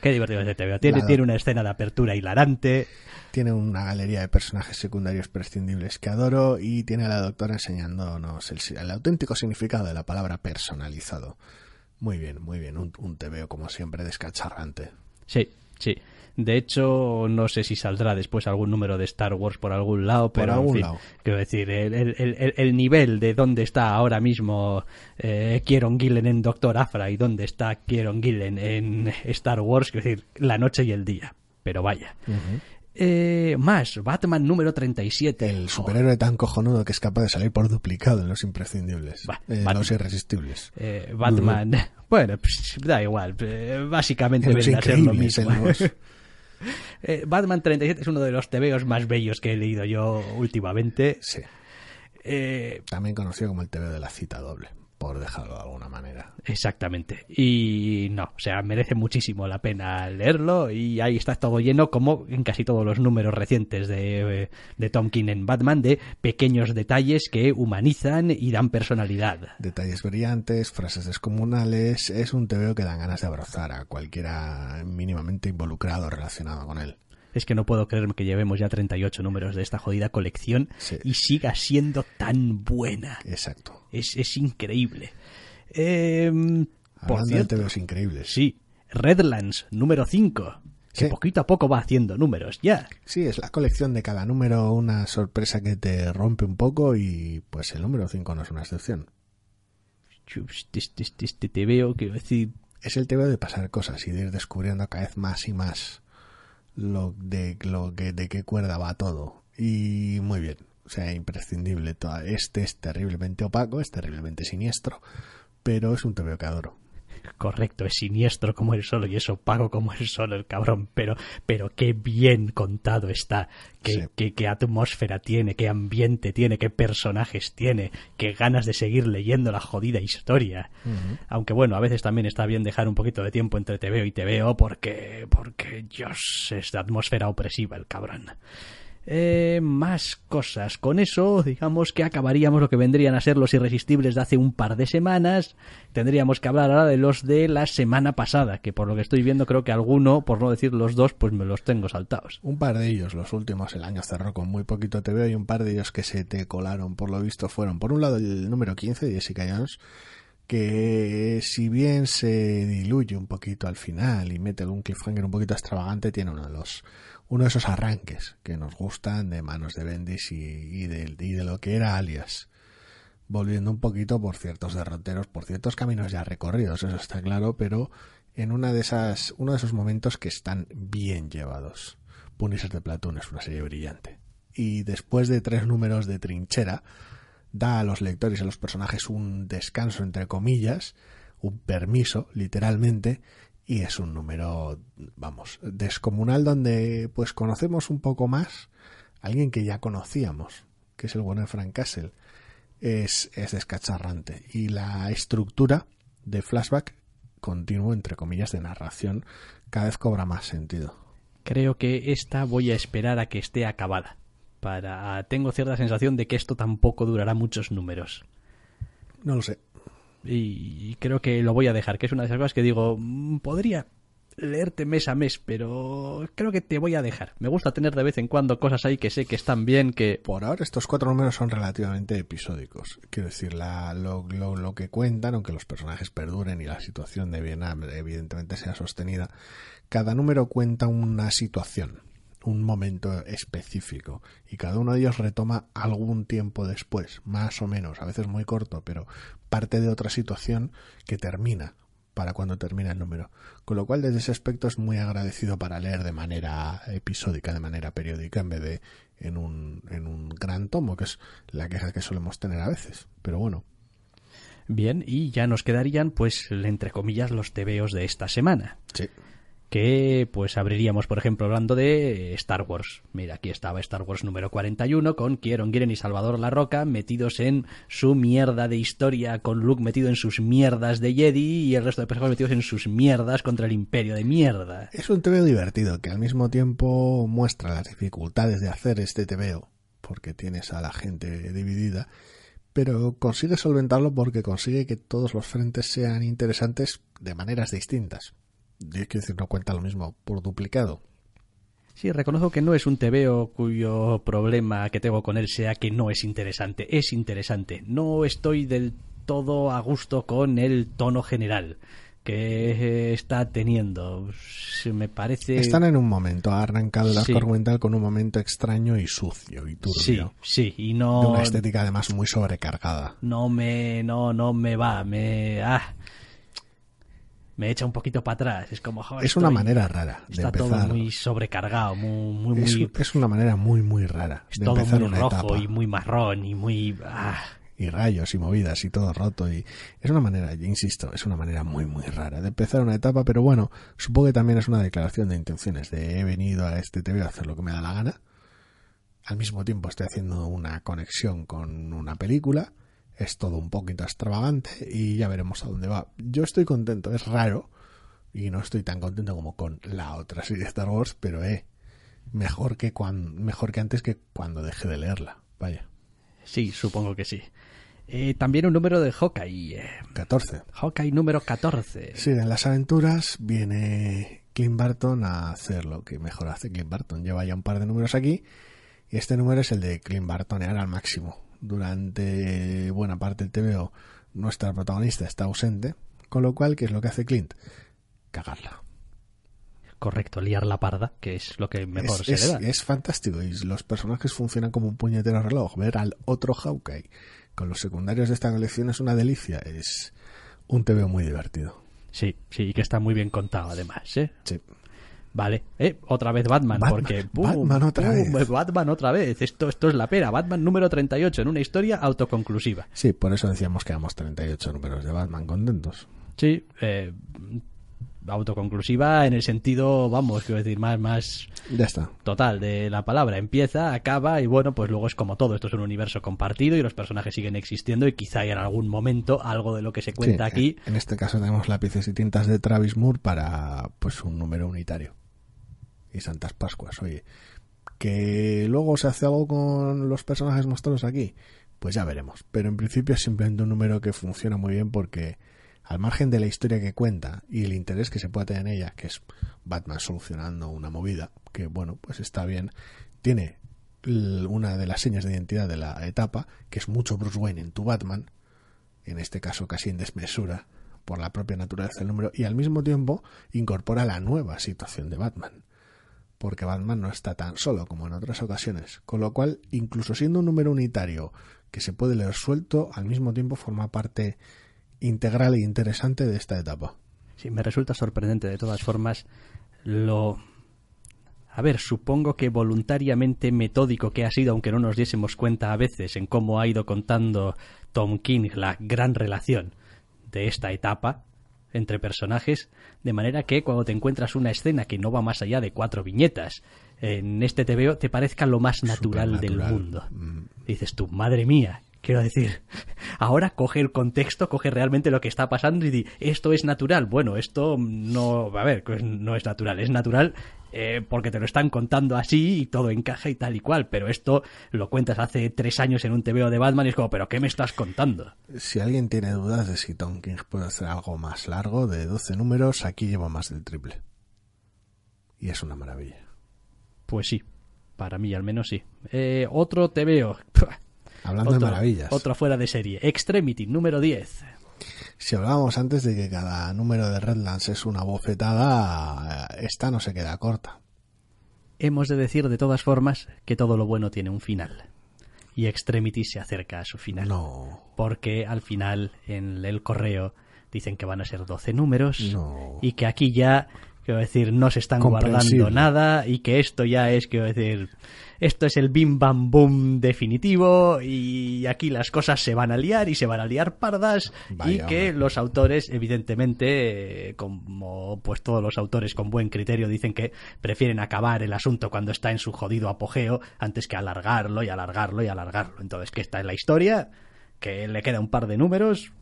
Qué divertido es este. Tiene, tiene una escena de apertura hilarante. Tiene una galería de personajes secundarios prescindibles que adoro y tiene a la doctora enseñándonos el, el auténtico significado de la palabra personalizado. Muy bien, muy bien. Un, un TVO, como siempre, descacharrante. Sí, sí. De hecho, no sé si saldrá después algún número de Star Wars por algún lado, pero por algún en fin, lado. quiero decir, el, el, el, el, nivel de dónde está ahora mismo eh, Kieron Gillen en Doctor Afra y dónde está Kieron Gillen en Star Wars, quiero decir, la noche y el día. Pero vaya. Uh -huh. Eh, más, Batman número 37. El superhéroe tan cojonudo que es capaz de salir por duplicado en los imprescindibles. Bah, Batman. los irresistibles. Eh, Batman. Uh -huh. Bueno, pues, da igual. eh, Básicamente viene a ser lo mismo. Eh, Batman 37 es uno de los tebeos más bellos que he leído yo últimamente. Sí. Eh, También conocido como el TV de la cita doble, por dejarlo de alguna manera. exactamente. Y no, o sea, merece muchísimo la pena leerlo y ahí está todo lleno, como en casi todos los números recientes de, de Tom King en Batman, de pequeños detalles que humanizan y dan personalidad. Detalles brillantes, frases descomunales. Es un TVO que dan ganas de abrazar a cualquiera mínimamente involucrado o relacionado con él. Es que no puedo creerme que llevemos ya 38 números de esta jodida colección Sí. y siga siendo tan buena. Exacto. Es, es increíble. Eh, por Hablando de cierto, TVOs increíbles. sí, Redlands número 5, que Sí. poquito a poco va haciendo números ya. Sí, es la colección de cada número una sorpresa que te rompe un poco y pues el número 5 no es una excepción. Este, te veo, quiero decir, Es el TVO de pasar cosas y de ir descubriendo cada vez más y más lo de lo que de qué cuerda va todo. Y muy bien, o sea, imprescindible. Toda- Este es terriblemente opaco, es terriblemente siniestro, pero es un TVO que adoro. Correcto, es siniestro como el solo y es opaco como el solo el cabrón, pero, pero qué bien contado está, qué, Sí. qué, qué atmósfera tiene, qué ambiente tiene, qué personajes tiene, qué ganas de seguir leyendo la jodida historia. Aunque bueno, a veces también está bien dejar un poquito de tiempo entre TVO y TVO porque, porque, Dios, es de atmósfera opresiva el cabrón. Eh, más cosas. Con eso, digamos que acabaríamos lo que vendrían a ser los irresistibles de hace un par de semanas. Tendríamos que hablar ahora de los de la semana pasada, que por lo que estoy viendo creo que alguno, por no decir los dos, pues me los tengo saltados. Un par de ellos, los últimos, el año cerró con muy poquito TV y un par de ellos que se te colaron, por lo visto, fueron por un lado el número 15 de Jessica Jones, que si bien se diluye un poquito al final y mete un cliffhanger un poquito extravagante, tiene uno de los uno de esos arranques que nos gustan de manos de Bendis y, de, de, lo que era alias. Volviendo un poquito por ciertos derroteros, por ciertos caminos ya recorridos, eso está claro, pero en una de esas, uno de esos momentos que están bien llevados. Punisher de Platoon es una serie brillante. Y después de tres números de trinchera, da a los lectores y a los personajes un descanso, entre comillas, un permiso, literalmente, y es un número, vamos, descomunal donde pues conocemos un poco más a alguien que ya conocíamos, que es el bueno de Frank Castle. Es, es descacharrante y la estructura de flashback continuo, entre comillas, de narración cada vez cobra más sentido. Creo que esta voy a esperar a que esté acabada. Para... Tengo cierta sensación de que esto tampoco durará muchos números. No lo sé y creo que lo voy a dejar, que es una de esas cosas que digo, mm, podría leerte mes a mes, pero creo que te voy a dejar. Me gusta tener de vez en cuando cosas ahí que sé que están bien, que... Por ahora estos cuatro números son relativamente episódicos. Quiero decir, la, lo, lo, lo, que cuentan, aunque los personajes perduren y la situación de Vietnam evidentemente sea sostenida, cada número cuenta una situación un momento específico y cada uno de ellos retoma algún tiempo después, más o menos, a veces muy corto, pero parte de otra situación que termina para cuando termina el número. Con lo cual, desde ese aspecto es muy agradecido para leer de manera episódica, de manera periódica, en vez de en un, en un gran tomo, que es la queja que solemos tener a veces. Pero bueno. Bien, y ya nos quedarían, pues, entre comillas, los tebeos de esta semana. Sí que pues abriríamos, por ejemplo, hablando de Star Wars. Mira, aquí estaba Star Wars número 41 con Kieron Giren y Salvador La Roca metidos en su mierda de historia, con Luke metido en sus mierdas de Jedi y el resto de personajes metidos en sus mierdas contra el imperio de mierda. Es un TVO divertido que al mismo tiempo muestra las dificultades de hacer este TVO, porque tienes a la gente dividida, pero consigue solventarlo porque consigue que todos los frentes sean interesantes de maneras distintas es que decir, no cuenta lo mismo por duplicado. Sí, reconozco que no es un TVO cuyo problema que tengo con él sea que no es interesante. Es interesante. No estoy del todo a gusto con el tono general que está teniendo. Me parece. Están en un momento, ha arrancado el arco argumental con un momento extraño y sucio y turbio. Sí, sí, y no. De una estética además muy sobrecargada. No me, no, no me va, me. Ah, me echa un poquito para atrás. Es como, es una manera rara de está empezar. todo muy sobrecargado, muy, muy, es, es, una manera muy, muy rara es de todo empezar muy una rojo etapa. y muy marrón y muy... ah. Y rayos y movidas y todo roto y es una manera, insisto, es una manera muy muy rara de empezar una etapa, pero bueno, supongo que también es una declaración de intenciones de he venido a este TV a hacer lo que me da la gana. Al mismo tiempo estoy haciendo una conexión con una película, es todo un poquito extravagante y ya veremos a dónde va. Yo estoy contento, es raro, y no estoy tan contento como con la otra serie de Star Wars, pero eh, mejor que cuan, mejor que antes que cuando dejé de leerla. Vaya. Sí, supongo que sí. Eh, también un número de Hawkeye. Eh, 14. Hawkeye número 14. Sí, en las aventuras viene Clint Barton a hacer lo que mejor hace Clint Barton. Lleva ya un par de números aquí y este número es el de Clint Bartonear al máximo. Durante buena parte del TVO nuestra protagonista está ausente, con lo cual, ¿qué es lo que hace Clint? cagarla. Correcto, liar la parda, que es lo que mejor es, se es, le da. es fantástico y los personajes funcionan como un puñetero reloj. Ver al otro Hawkeye con los secundarios de esta colección es una delicia. Es un TVO muy divertido. Sí, sí, que está muy bien contado además, ¿eh? Sí. Vale, eh, otra vez Batman, Batman, porque. Batman otra ¡pum! vez. Batman otra vez. Esto, esto es la pera. Batman número 38 en una historia autoconclusiva. Sí, por eso decíamos que éramos 38 números de Batman contentos. Sí, eh, autoconclusiva en el sentido, vamos, quiero decir, más, más Ya está. total de la palabra. Empieza, acaba y bueno, pues luego es como todo. Esto es un universo compartido y los personajes siguen existiendo y quizá en algún momento algo de lo que se cuenta Sí, aquí. En este caso tenemos lápices y tintas de Travis Moore para pues un número unitario. Y Santas Pascuas, oye, Que luego se hace algo con los personajes mostrados aquí, pues ya veremos. Pero en principio es simplemente un número que funciona muy bien porque al margen de la historia que cuenta y el interés que se pueda tener en ella, que es Batman solucionando una movida, que bueno, pues está bien, tiene una de las señas de identidad de la etapa, que es mucho Bruce Wayne en tu Batman, en este caso casi en desmesura por la propia naturaleza del número, y al mismo tiempo incorpora la nueva situación de Batman, porque Batman no está tan solo como en otras ocasiones, con lo cual, incluso siendo un número unitario que se puede leer suelto, al mismo tiempo forma parte integral e interesante de esta etapa. Sí, me resulta sorprendente de todas formas lo a ver, supongo que voluntariamente metódico que ha sido, aunque no nos diésemos cuenta a veces en cómo ha ido contando Tom King la gran relación de esta etapa entre personajes, de manera que cuando te encuentras una escena que no va más allá de cuatro viñetas en este TVO te parezca lo más natural, del mundo. Mm. Dices tú, madre mía, quiero decir, ahora coge el contexto, coge realmente lo que está pasando y di, esto es natural. Bueno, esto no, a ver, pues no es natural, es natural eh, porque te lo están contando así y todo encaja y tal y cual, pero esto lo cuentas hace tres años en un TVO de Batman y es como, pero ¿qué me estás contando? Si alguien tiene dudas de si Tom King puede hacer algo más largo, de 12 números, aquí lleva más del triple. Y es una maravilla. Pues sí, para mí al menos sí. Eh, otro TVO. Hablando de maravillas. Otro fuera de serie. Extremity, número 10. Si hablábamos antes de que cada número de Redlands es una bofetada, esta no se queda corta. Hemos de decir de todas formas que todo lo bueno tiene un final. Y Extremity se acerca a su final. No. Porque al final en el correo dicen que van a ser 12 números y que aquí ya quiero decir, no se están guardando nada y que esto ya es, quiero decir, esto es el bim bam boom definitivo y aquí las cosas se van a liar y se van a liar pardas y que los autores, evidentemente, como pues todos los autores con buen criterio dicen que prefieren acabar el asunto cuando está en su jodido apogeo antes que alargarlo y alargarlo y alargarlo. Entonces, que esta es la historia, que le queda un par de números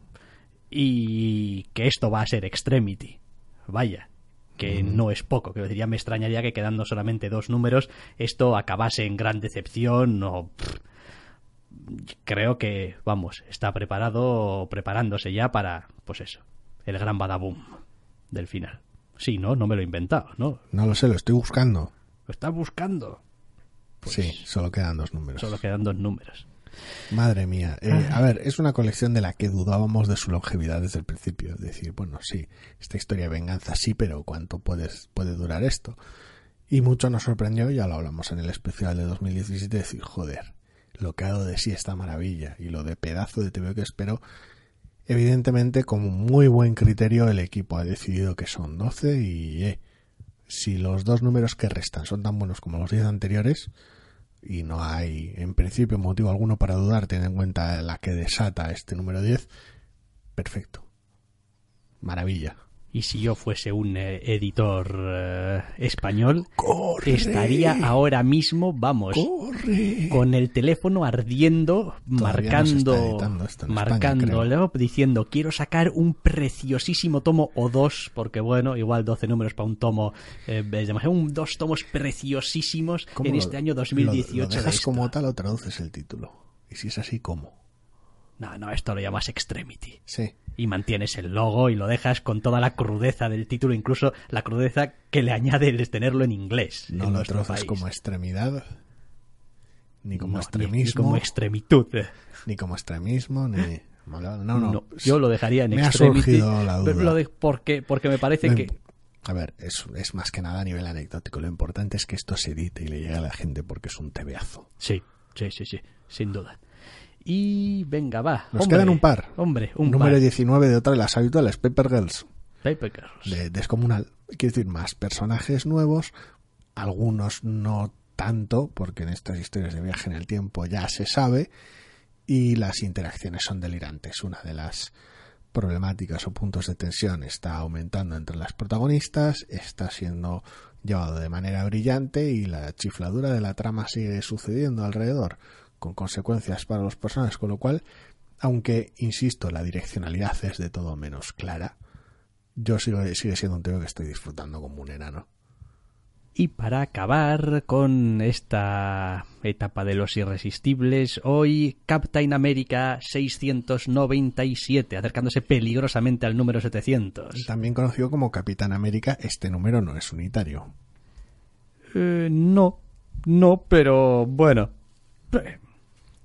y que esto va a ser Extremity. Vaya que no es poco. Que ya me extrañaría que quedando solamente dos números esto acabase en gran decepción o... creo que, vamos, está preparado, preparándose ya para, pues eso, el gran badaboom del final. Sí, ¿no? No me lo he inventado, ¿no? No lo sé, lo estoy buscando. ¿Lo estás buscando? sí, pues solo quedan dos números. Solo quedan dos números. Madre mía. Eh, a ver, es una colección de la que dudábamos de su longevidad desde el principio. Es decir, bueno, sí, esta historia de venganza sí, pero ¿cuánto puede, puede durar esto? Y mucho nos sorprendió, ya lo hablamos en el especial de 2017, decir, joder, lo que ha dado de sí esta maravilla y lo de pedazo de TV que espero. Evidentemente, con muy buen criterio, el equipo ha decidido que son 12 y eh, si los dos números que restan son tan buenos como los 10 anteriores, y no hay en principio motivo alguno para dudar teniendo en cuenta la que desata este número 10, perfecto. Maravilla. Y si yo fuese un eh, editor eh, español, estaría ahora mismo, vamos, con el teléfono ardiendo, marcando, marcándolo, diciendo quiero sacar un preciosísimo tomo o dos, porque bueno, igual 12 números para un tomo, eh, un, dos tomos preciosísimos en este año 2018. Lo, dejas como tal o traduces el título? Y si es así, ¿cómo? No, no, esto lo llamas Extremity. Sí y mantienes el logo y lo dejas con toda la crudeza del título, incluso la crudeza que le añade el tenerlo en inglés. No lo trozas como extremidad, ni como extremismo, ni, como extremitud, ni como extremismo, ni no, no, no. yo lo dejaría en me extremity. Ha la duda. porque, porque me parece que a ver, es, es más que nada a nivel anecdótico. Lo importante es que esto se edite y le llegue a la gente porque es un tebeazo. Sí, sí, sí, sí, sin duda. Y venga, va. Nos quedan un par. Hombre, un Número 19 de otra de las habituales, Paper Girls. Paper Girls. De Descomunal. Quiero decir, más personajes nuevos, algunos no tanto, porque en estas historias de viaje en el tiempo ya se sabe, y las interacciones son delirantes. Una de las problemáticas o puntos de tensión está aumentando entre las protagonistas, está siendo llevado de manera brillante y la chifladura de la trama sigue sucediendo alrededor con consecuencias para los personajes, con lo cual, aunque, insisto, la direccionalidad es de todo menos clara, yo sigo, sigue siendo un tema que estoy disfrutando como un enano. Y para acabar con esta etapa de los irresistibles, hoy Captain America 697, acercándose peligrosamente al número 700. También conocido como Capitán América, este número no es unitario. Eh, no, no, pero bueno.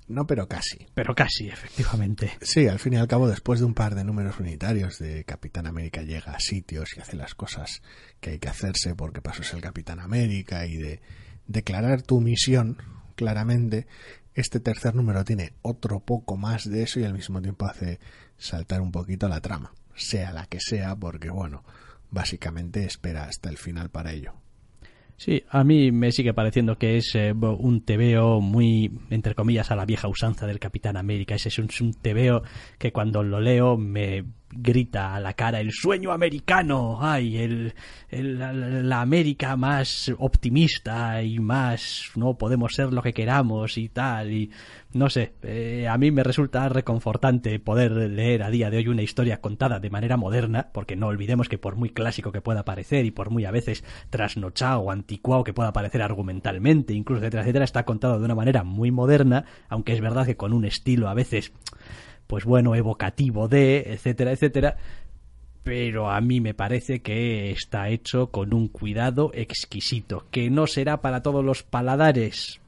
No, pero casi. Pero casi, efectivamente. Sí, al fin y al cabo, después de un par de números unitarios de Capitán América llega a sitios y hace las cosas que hay que hacerse porque pasó el Capitán América y de declarar tu misión claramente, este tercer número tiene otro poco más de eso y al mismo tiempo hace saltar un poquito la trama, sea la que sea, porque bueno, básicamente espera hasta el final para ello. Sí, a mí me sigue pareciendo que es eh, un tebeo muy, entre comillas, a la vieja usanza del Capitán América. Ese es un, un tebeo que cuando lo leo me grita a la cara el sueño americano, ay, el, la, América más optimista y más no podemos ser lo que queramos y tal y no sé, eh, a mí me resulta reconfortante poder leer a día de hoy una historia contada de manera moderna, porque no olvidemos que por muy clásico que pueda parecer y por muy a veces trasnochado o anticuado que pueda parecer argumentalmente, incluso etcétera, etcétera, está contado de una manera muy moderna, aunque es verdad que con un estilo a veces pues bueno, evocativo de, etcétera, etcétera, pero a mí me parece que está hecho con un cuidado exquisito, que no será para todos los paladares,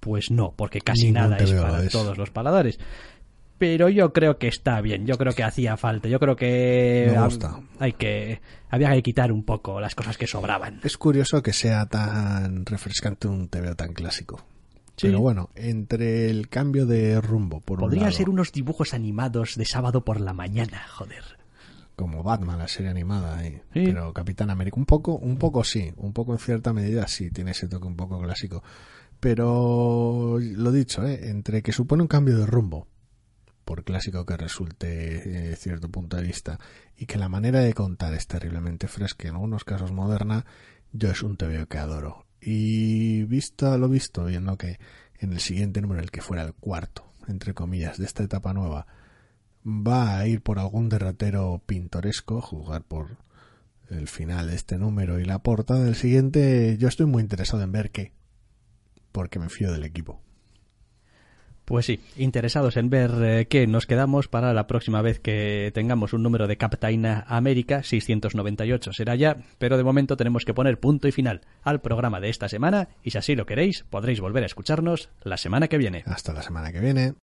pues no, porque casi nada es para todos los paladares. Pero yo creo que está bien, yo creo que hacía falta, yo creo que hay que había que quitar un poco las cosas que sobraban. Es curioso que sea tan refrescante un TVO tan clásico. Pero bueno, entre el cambio de rumbo, por Podría un ser unos dibujos animados de sábado por la mañana, joder. Como Batman, la serie animada, ¿eh? pero Capitán América, un poco, un poco sí, un poco en cierta medida sí, tiene ese toque un poco clásico. Pero lo dicho, ¿eh? entre que supone un cambio de rumbo, por clásico que resulte eh, cierto punto de vista, y que la manera de contar es terriblemente fresca, en algunos casos moderna, yo es un TVO que adoro. Y visto lo visto, viendo que en el siguiente número, el que fuera el cuarto, entre comillas, de esta etapa nueva, va a ir por algún derrotero pintoresco, jugar por el final de este número y la portada del siguiente, yo estoy muy interesado en ver qué, porque me fío del equipo. Pues sí, interesados en ver eh, qué nos quedamos para la próxima vez que tengamos un número de Captain América 698. Será ya, pero de momento tenemos que poner punto y final al programa de esta semana y si así lo queréis podréis volver a escucharnos la semana que viene. Hasta la semana que viene.